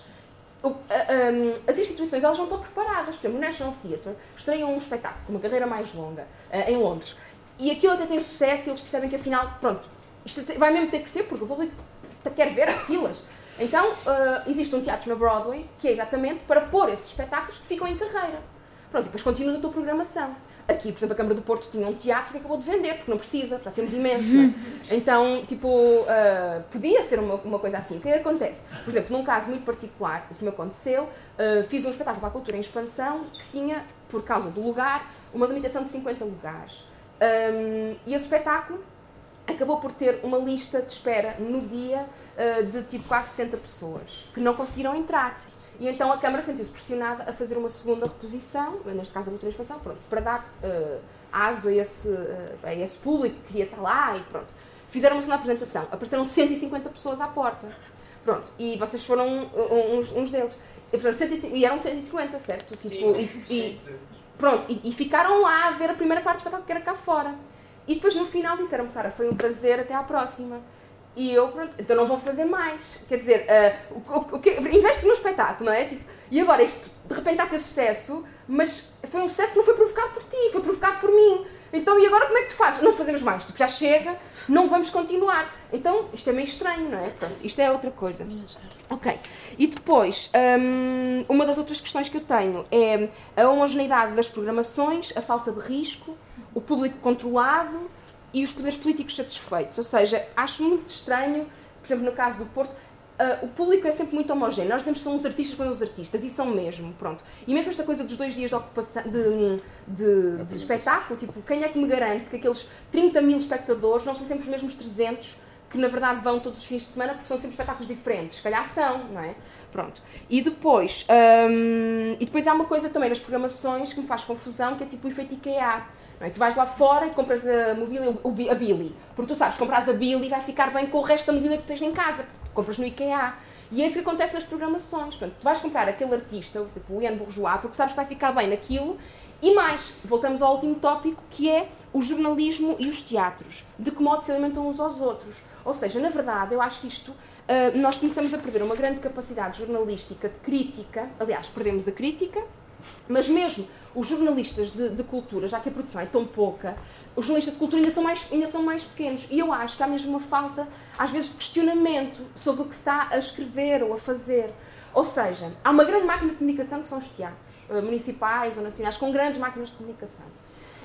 as instituições elas não estão preparadas. Por exemplo, o National Theatre estreia um espetáculo com uma carreira mais longa eh, em Londres e aquilo até tem sucesso e eles percebem que afinal, pronto, isto vai mesmo ter que ser porque o público tipo, quer ver filas. Então, uh, existe um teatro na Broadway que é exatamente para pôr esses espetáculos que ficam em carreira. Pronto, e depois continuas a tua programação. Aqui, por exemplo, a Câmara do Porto tinha um teatro que acabou de vender, porque não precisa, já temos imenso. *laughs* Né? Então, tipo, uh, podia ser uma, uma coisa assim. O que é que acontece? Por exemplo, num caso muito particular, o que me aconteceu, uh, fiz um espetáculo para a cultura em expansão que tinha, por causa do lugar, uma limitação de 50 lugares. Um, e esse espetáculo acabou por ter uma lista de espera no dia uh, de tipo quase 70 pessoas que não conseguiram entrar. E então a Câmara sentiu-se pressionada a fazer uma segunda reposição, neste caso a última expansão, pronto, para dar uh, aso a esse, uh, a esse público que queria estar lá e pronto. Fizeram uma segunda apresentação, apareceram 150 pessoas à porta. Pronto, e vocês foram uns, uns deles. E, portanto, 150, e eram 150, certo? Sim, tipo, e, e, pronto, e, e, ficaram lá a ver a primeira parte do espetáculo que era cá fora. E depois no final disseram, Sara, foi um prazer, até à próxima. E eu, pronto, então não vou fazer mais. Quer dizer, uh, o, o, o, investe no espetáculo, não é? Tipo, e agora isto de repente está a ter sucesso, mas foi um sucesso que não foi provocado por ti, foi provocado por mim. Então, e agora como é que tu fazes? Não fazemos mais, tipo, já chega, não vamos continuar. Então, isto é meio estranho, não é? Pronto, isto é outra coisa. Ok. E depois, um, uma das outras questões que eu tenho é a homogeneidade das programações, a falta de risco, o público controlado e os poderes políticos satisfeitos. Ou seja, acho muito estranho, por exemplo, no caso do Porto, Uh, o público é sempre muito homogéneo. Nós dizemos que são os artistas quando os artistas, e são mesmo, pronto. E mesmo esta coisa dos dois dias de ocupação, de, de, de espetáculo, tipo, quem é que me garante que aqueles 30 mil espectadores não são sempre os mesmos 300 que na verdade vão todos os fins de semana porque são sempre espetáculos diferentes. Se calhar são, não é? Pronto. E depois, hum, e depois há uma coisa também nas programações que me faz confusão, que é tipo o efeito IKEA. É? Tu vais lá fora e compras a mobília, a Billy. Porque tu sabes, compras a Billy vai ficar bem com o resto da mobília que tens em casa. Tu compras no IKEA. E é isso que acontece nas programações. Tu vais comprar aquele artista, tipo o Ian Bourgeois, porque sabes que vai ficar bem naquilo. E mais, voltamos ao último tópico, que é o jornalismo e os teatros. De que modo se alimentam uns aos outros. Ou seja, na verdade, eu acho que isto, uh, nós começamos a perder uma grande capacidade jornalística de crítica. Aliás, perdemos a crítica, mas mesmo os jornalistas de, de, cultura, já que a produção é tão pouca, os jornalistas de cultura ainda são, mais, ainda são mais pequenos. E eu acho que há mesmo uma falta, às vezes, de questionamento sobre o que se está a escrever ou a fazer. Ou seja, há uma grande máquina de comunicação que são os teatros, uh, municipais ou nacionais, com grandes máquinas de comunicação.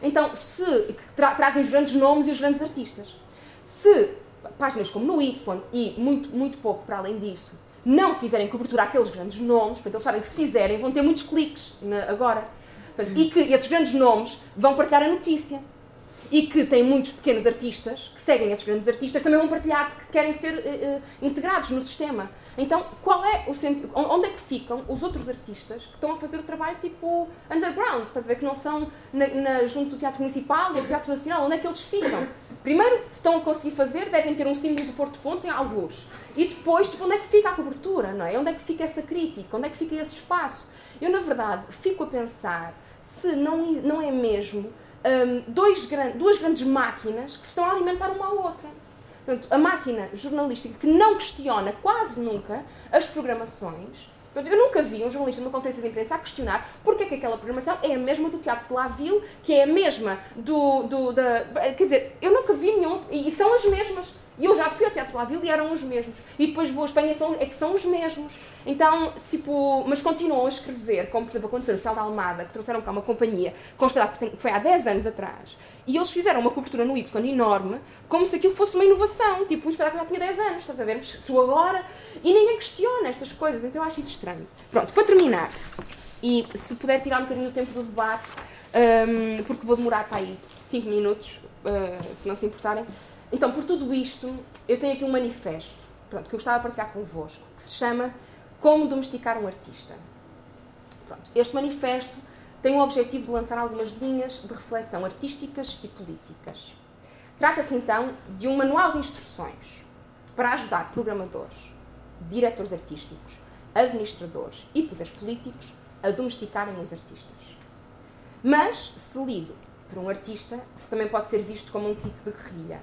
Então, se tra trazem os grandes nomes e os grandes artistas. Se páginas como no Y e muito, muito pouco para além disso, não fizerem cobertura àqueles grandes nomes, portanto, eles sabem que se fizerem vão ter muitos cliques na, agora. Portanto, e que esses grandes nomes vão partilhar a notícia. E que tem muitos pequenos artistas que seguem esses grandes artistas também vão partilhar porque querem ser uh, uh, integrados no sistema. Então, qual é o sentido? Onde é que ficam os outros artistas que estão a fazer o trabalho tipo underground? Estás a ver que não são na, na, junto do Teatro Municipal ou do Teatro Nacional? Onde é que eles ficam? Primeiro, se estão a conseguir fazer, devem ter um símbolo do Porto Ponto em alguns. E depois, tipo, onde é que fica a cobertura, não é? Onde é que fica essa crítica? Onde é que fica esse espaço? Eu, na verdade, fico a pensar se não, não é mesmo um, dois, duas grandes máquinas que se estão a alimentar uma à outra. Portanto, a máquina jornalística que não questiona quase nunca as programações. Portanto, eu nunca vi um jornalista numa conferência de imprensa a questionar porque é que aquela programação é a mesma do Teatro de Ville, que é a mesma do. do da, quer dizer, eu nunca vi nenhum. E são as mesmas. E eu já fui ao Teatro La Ville e eram os mesmos. E depois vou à Espanha são, é que são os mesmos. Então, tipo, mas continuam a escrever, como por exemplo aconteceu no Festival da Almada, que trouxeram cá uma companhia com um espetáculo que foi há 10 anos atrás. E eles fizeram uma cobertura no Y enorme, como se aquilo fosse uma inovação. Tipo, o espetáculo já tinha 10 anos, estás a ver? Chegou agora. E ninguém questiona estas coisas, então eu acho isso estranho. Pronto, para terminar, e se puder tirar um bocadinho do tempo do debate, um, porque vou demorar para aí 5 minutos, uh, se não se importarem. Então, por tudo isto, eu tenho aqui um manifesto pronto, que eu gostava de partilhar convosco, que se chama Como Domesticar um Artista. Pronto, este manifesto tem o objetivo de lançar algumas linhas de reflexão artísticas e políticas. Trata-se então de um manual de instruções para ajudar programadores, diretores artísticos, administradores e poderes políticos a domesticarem os artistas. Mas, se lido por um artista, também pode ser visto como um kit de guerrilha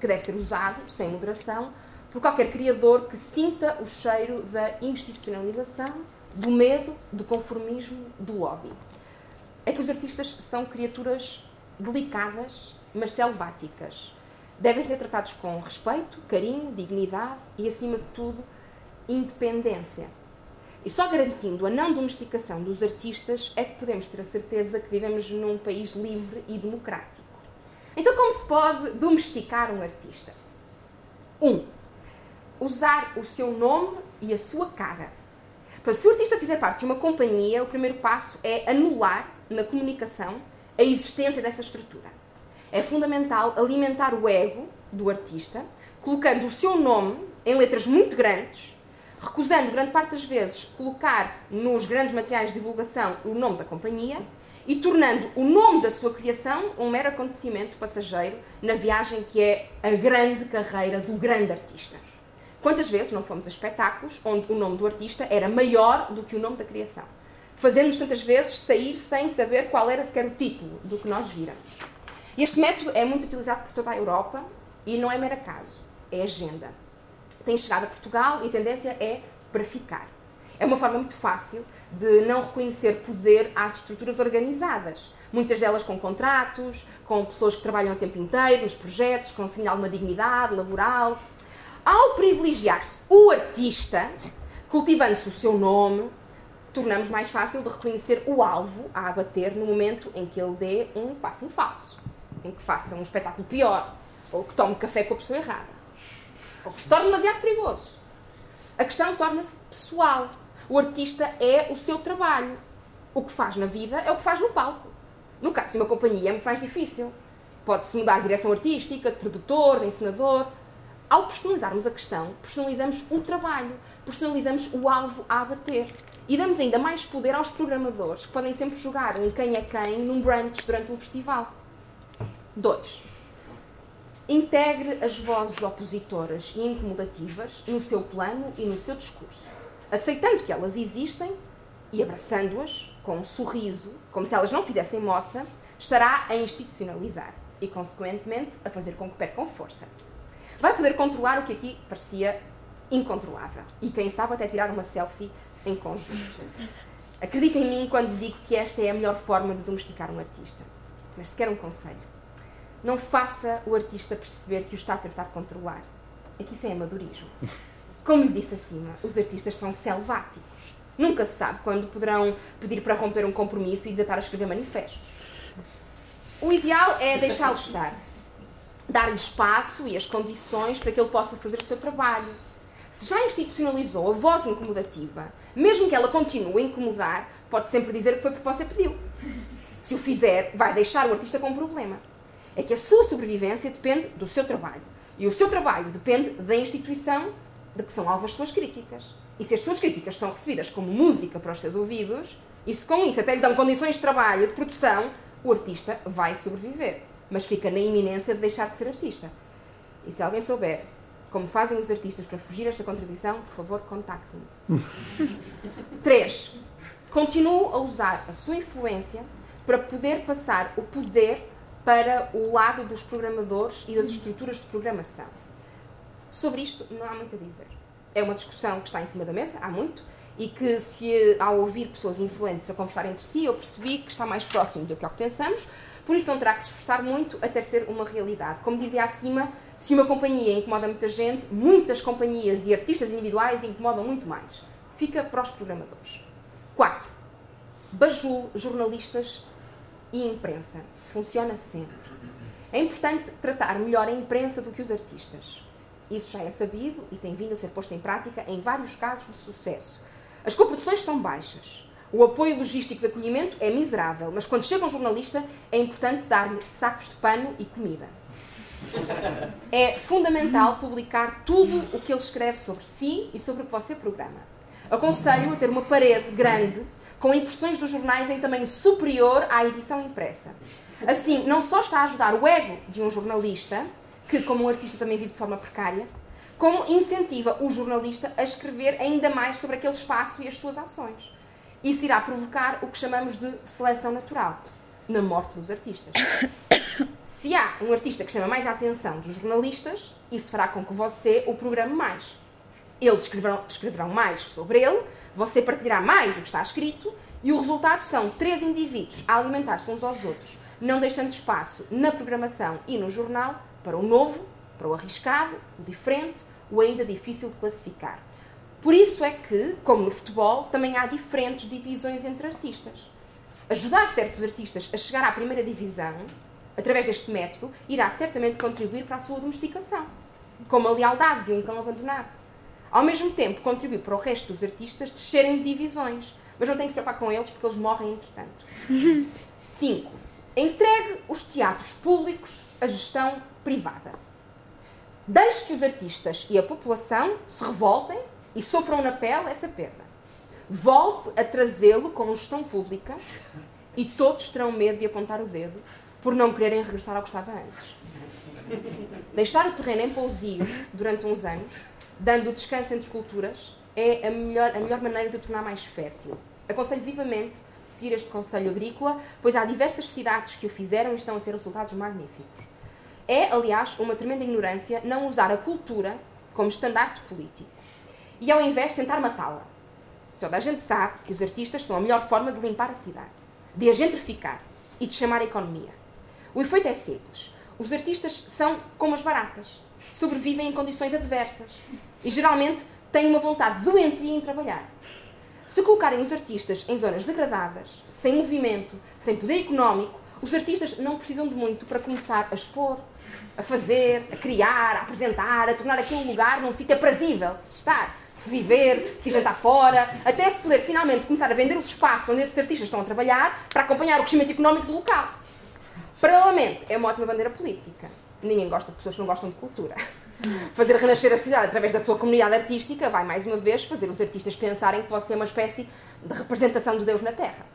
que deve ser usado, sem moderação, por qualquer criador que sinta o cheiro da institucionalização, do medo, do conformismo, do lobby. É que os artistas são criaturas delicadas, mas selváticas. Devem ser tratados com respeito, carinho, dignidade e, acima de tudo, independência. E só garantindo a não domesticação dos artistas é que podemos ter a certeza que vivemos num país livre e democrático. Então, como se pode domesticar um artista? Um, usar o seu nome e a sua cara. Se o artista fizer parte de uma companhia, o primeiro passo é anular na comunicação a existência dessa estrutura. É fundamental alimentar o ego do artista, colocando o seu nome em letras muito grandes, recusando grande parte das vezes colocar nos grandes materiais de divulgação o nome da companhia e tornando o nome da sua criação um mero acontecimento passageiro na viagem que é a grande carreira do grande artista. Quantas vezes não fomos a espetáculos onde o nome do artista era maior do que o nome da criação? Fazendo-nos tantas vezes sair sem saber qual era sequer o título do que nós viramos. Este método é muito utilizado por toda a Europa e não é mero acaso, é agenda. Tem chegado a Portugal e a tendência é para ficar. É uma forma muito fácil de não reconhecer poder às estruturas organizadas. Muitas delas com contratos, com pessoas que trabalham o tempo inteiro nos projetos, com sinal de uma dignidade laboral. Ao privilegiar-se o artista, cultivando-se o seu nome, tornamos mais fácil de reconhecer o alvo a abater no momento em que ele dê um passo em falso, em que faça um espetáculo pior, ou que tome café com a pessoa errada, ou que se torne demasiado perigoso. A questão torna-se pessoal. O artista é o seu trabalho. O que faz na vida é o que faz no palco. No caso de uma companhia é muito mais difícil. Pode-se mudar de direção artística, de produtor, de encenador. Ao personalizarmos a questão, personalizamos o trabalho, personalizamos o alvo a abater. E damos ainda mais poder aos programadores, que podem sempre jogar um quem é quem num brunch durante um festival. 2. Integre as vozes opositoras e incomodativas no seu plano e no seu discurso, aceitando que elas existem e abraçando-as com um sorriso, como se elas não fizessem moça, estará a institucionalizar e, consequentemente, a fazer com que percam força. Vai poder controlar o que aqui parecia incontrolável e, quem sabe, até tirar uma selfie em conjunto. Acredita em mim quando digo que esta é a melhor forma de domesticar um artista. Mas se quer um conselho, não faça o artista perceber que o está a tentar controlar. É que isso é amadorismo. Como lhe disse acima, os artistas são selváticos. Nunca se sabe quando poderão pedir para romper um compromisso e desatar a escrever manifestos. O ideal é deixá-lo estar. Dar-lhe espaço e as condições para que ele possa fazer o seu trabalho se já institucionalizou a voz incomodativa, mesmo que ela continue a incomodar, pode sempre dizer que foi porque você pediu. Se o fizer, vai deixar o artista com um problema. É que a sua sobrevivência depende do seu trabalho. E o seu trabalho depende da instituição de que são alvo as suas críticas. E se as suas críticas são recebidas como música para os seus ouvidos, e se com isso até lhe dão condições de trabalho, de produção, o artista vai sobreviver. Mas fica na iminência de deixar de ser artista. E se alguém souber como fazem os artistas para fugir a esta contradição, por favor, contactem-me. 3. *laughs* Continuo a usar a sua influência para poder passar o poder para o lado dos programadores e das estruturas de programação. Sobre isto não há muito a dizer. É uma discussão que está em cima da mesa, há muito, e que, se ao ouvir pessoas influentes a conversar entre si, eu percebi que está mais próximo do que ao que pensamos, por isso não terá que se esforçar muito até ser uma realidade. Como dizia acima, se uma companhia incomoda muita gente, muitas companhias e artistas individuais incomodam muito mais. Fica para os programadores. 4. Bajul, jornalistas e imprensa. Funciona sempre. É importante tratar melhor a imprensa do que os artistas. Isso já é sabido e tem vindo a ser posto em prática em vários casos de sucesso. As coproduções são baixas. O apoio logístico de acolhimento é miserável, mas quando chega um jornalista é importante dar-lhe sacos de pano e comida. É fundamental publicar tudo o que ele escreve sobre si e sobre o que você programa. Aconselho a ter uma parede grande com impressões dos jornais em tamanho superior à edição impressa. Assim, não só está a ajudar o ego de um jornalista, que, como um artista, também vive de forma precária, como incentiva o jornalista a escrever ainda mais sobre aquele espaço e as suas ações. Isso irá provocar o que chamamos de seleção natural, na morte dos artistas. Se há um artista que chama mais a atenção dos jornalistas, isso fará com que você o programe mais. Eles escreverão, escreverão mais sobre ele, você partilhará mais o que está escrito, e o resultado são três indivíduos a alimentar-se uns aos outros, não deixando espaço na programação e no jornal para o novo, para o arriscado, o diferente, o ainda difícil de classificar. Por isso é que, como no futebol, também há diferentes divisões entre artistas. Ajudar certos artistas a chegar à primeira divisão, através deste método, irá certamente contribuir para a sua domesticação, como a lealdade de um cão abandonado. Ao mesmo tempo, contribui para o resto dos artistas descerem de divisões, mas não tem que se preocupar com eles porque eles morrem entretanto. *laughs* 5. Entregue os teatros públicos à gestão privada. Deixe que os artistas e a população se revoltem e sofram na pele essa perda. Volte a trazê-lo com gestão pública e todos terão medo de apontar o dedo por não quererem regressar ao que estava antes. Deixar o terreno em pousio durante uns anos, dando descanso entre culturas, é a melhor, a melhor maneira de o tornar mais fértil. Aconselho vivamente seguir este conselho agrícola, pois há diversas cidades que o fizeram e estão a ter resultados magníficos. É, aliás, uma tremenda ignorância não usar a cultura como estandarte político e, ao invés, tentar matá-la. Toda a gente sabe que os artistas são a melhor forma de limpar a cidade, de a gentrificar e de chamar a economia. O efeito é simples. Os artistas são como as baratas. Sobrevivem em condições adversas. E geralmente têm uma vontade doentia em trabalhar. Se colocarem os artistas em zonas degradadas, sem movimento, sem poder económico, os artistas não precisam de muito para começar a expor, a fazer, a criar, a apresentar, a tornar aquele lugar num sítio aprazível de se estar, de se viver, de se jantar fora, até se poder finalmente começar a vender os espaços onde esses artistas estão a trabalhar para acompanhar o crescimento económico do local. Paralelamente, é uma ótima bandeira política. Ninguém gosta de pessoas que não gostam de cultura. Fazer renascer a cidade através da sua comunidade artística vai, mais uma vez, fazer os artistas pensarem que você é uma espécie de representação de Deus na Terra,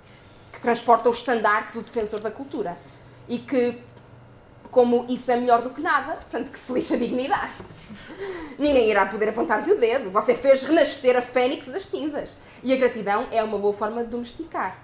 transporta o estandarte do defensor da cultura e que, como isso é melhor do que nada, portanto, que se lixa a dignidade. Ninguém irá poder apontar-lhe o dedo. Você fez renascer a fênix das cinzas. E a gratidão é uma boa forma de domesticar.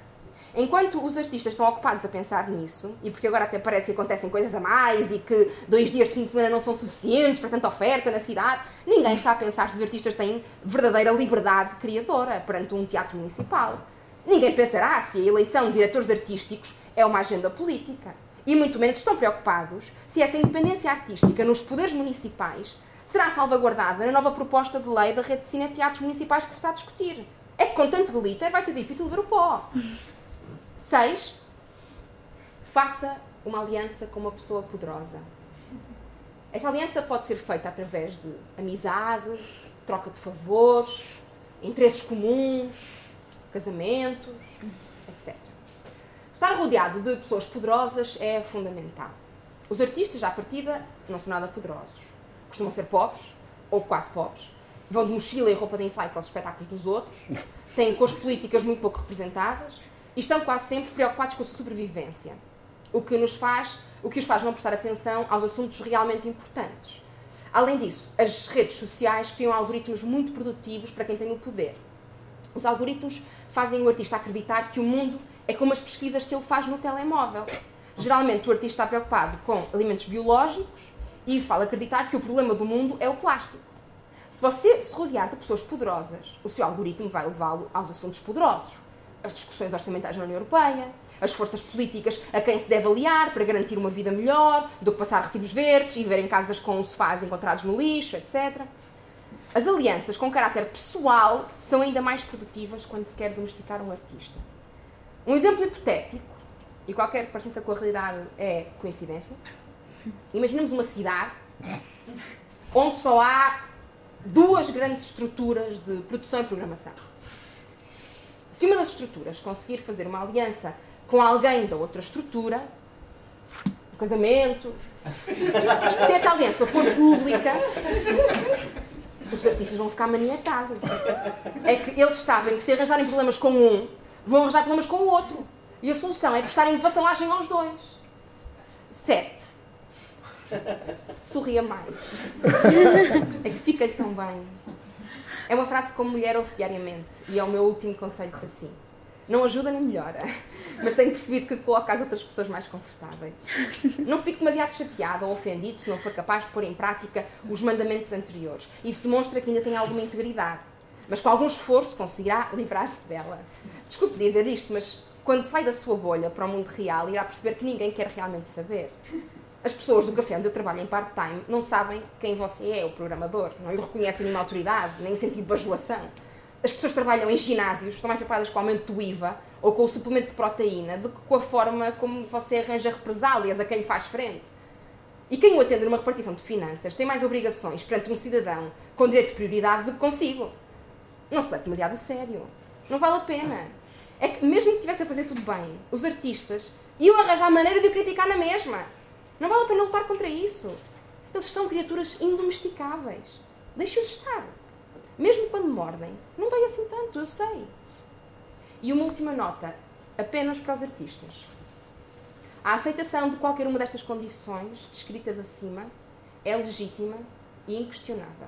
Enquanto os artistas estão ocupados a pensar nisso, e porque agora até parece que acontecem coisas a mais e que dois dias de fim de semana não são suficientes para tanta oferta na cidade, ninguém está a pensar se os artistas têm verdadeira liberdade criadora perante um teatro municipal. Ninguém pensará se a eleição de diretores artísticos é uma agenda política. E muito menos estão preocupados se essa independência artística nos poderes municipais será salvaguardada na nova proposta de lei da rede de cine-teatros municipais que se está a discutir. É que com tanto glitter vai ser difícil ver o pó. 6. Faça uma aliança com uma pessoa poderosa. Essa aliança pode ser feita através de amizade, troca de favores, interesses comuns, casamentos, etc. Estar rodeado de pessoas poderosas é fundamental. Os artistas, à partida, não são nada poderosos. Costumam ser pobres, ou quase pobres. Vão de mochila e roupa de ensaio para os espetáculos dos outros. Têm cores políticas muito pouco representadas e estão quase sempre preocupados com a sobrevivência, o que nos faz, o que os faz não prestar atenção aos assuntos realmente importantes. Além disso, as redes sociais criam algoritmos muito produtivos para quem tem o poder. Os algoritmos fazem o artista acreditar que o mundo é como as pesquisas que ele faz no telemóvel. Geralmente o artista está preocupado com alimentos biológicos e isso fala acreditar que o problema do mundo é o plástico. Se você se rodear de pessoas poderosas, o seu algoritmo vai levá-lo aos assuntos poderosos as discussões orçamentais na União Europeia, as forças políticas a quem se deve aliar para garantir uma vida melhor, do que passar recibos verdes e viver em casas com sofás encontrados no lixo, etc. As alianças com caráter pessoal são ainda mais produtivas quando se quer domesticar um artista. Um exemplo hipotético, e qualquer parecença com a realidade é coincidência. Imaginemos uma cidade onde só há duas grandes estruturas de produção e programação se uma das estruturas conseguir fazer uma aliança com alguém da outra estrutura, casamento, *laughs* se essa aliança for pública, os artistas vão ficar maniatados. É que eles sabem que se arranjarem problemas com um, vão arranjar problemas com o outro. E a solução é prestarem vassalagem aos dois. Sete. Sorria mais. É que fica-lhe tão bem. É uma frase que como mulher ouço diariamente e é o meu último conselho para si. Não ajuda nem melhora, mas tenho percebido que coloca as outras pessoas mais confortáveis. Não fique demasiado chateado ou ofendido se não for capaz de pôr em prática os mandamentos anteriores. Isso demonstra que ainda tem alguma integridade, mas com algum esforço conseguirá livrar-se dela. Desculpe dizer isto, mas quando sai da sua bolha para o mundo real, irá perceber que ninguém quer realmente saber. As pessoas do café onde eu trabalho em part-time não sabem quem você é, o programador. Não lhe reconhecem nenhuma autoridade, nem em sentido de bajulação. As pessoas trabalham em ginásios estão mais preocupadas com o aumento do IVA ou com o suplemento de proteína do que com a forma como você arranja represálias a quem faz frente. E quem o atende numa repartição de finanças tem mais obrigações perante um cidadão com direito de prioridade do que consigo. Não se leve demasiado a sério. Não vale a pena. É que, mesmo que estivesse a fazer tudo bem, os artistas iam arranjar maneira de o criticar na mesma. Não vale a pena lutar contra isso. Eles são criaturas indomesticáveis. Deixe-os estar. Mesmo quando mordem, não dói assim tanto, eu sei. E uma última nota, apenas para os artistas. A aceitação de qualquer uma destas condições descritas acima é legítima e inquestionável.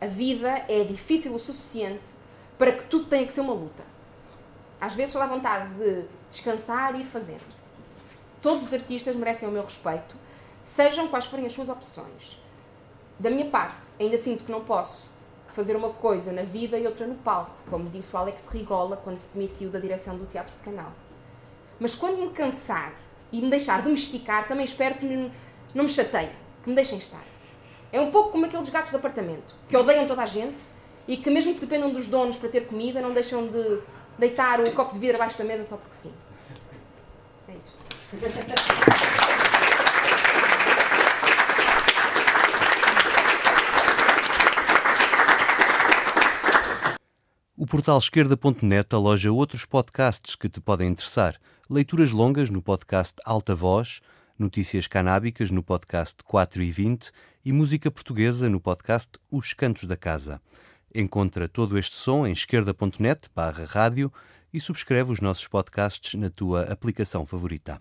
A vida é difícil o suficiente para que tudo tenha que ser uma luta. Às vezes só dá vontade de descansar e ir fazendo. Todos os artistas merecem o meu respeito, sejam quais forem as suas opções. Da minha parte, ainda sinto que não posso fazer uma coisa na vida e outra no palco, como disse o Alex Rigola quando se demitiu da direção do Teatro de Canal. Mas quando me cansar e me deixar domesticar, também espero que não me chateiem, que me deixem estar. É um pouco como aqueles gatos de apartamento, que odeiam toda a gente e que, mesmo que dependam dos donos para ter comida, não deixam de deitar o copo de vidro abaixo da mesa só porque sim. *laughs* O portal esquerda.net aloja outros podcasts que te podem interessar. Leituras longas no podcast Alta Voz, notícias canábicas no podcast 4 e 20 e música portuguesa no podcast Os Cantos da Casa. Encontra todo este som em esquerda.net barra rádio e subscreve os nossos podcasts na tua aplicação favorita.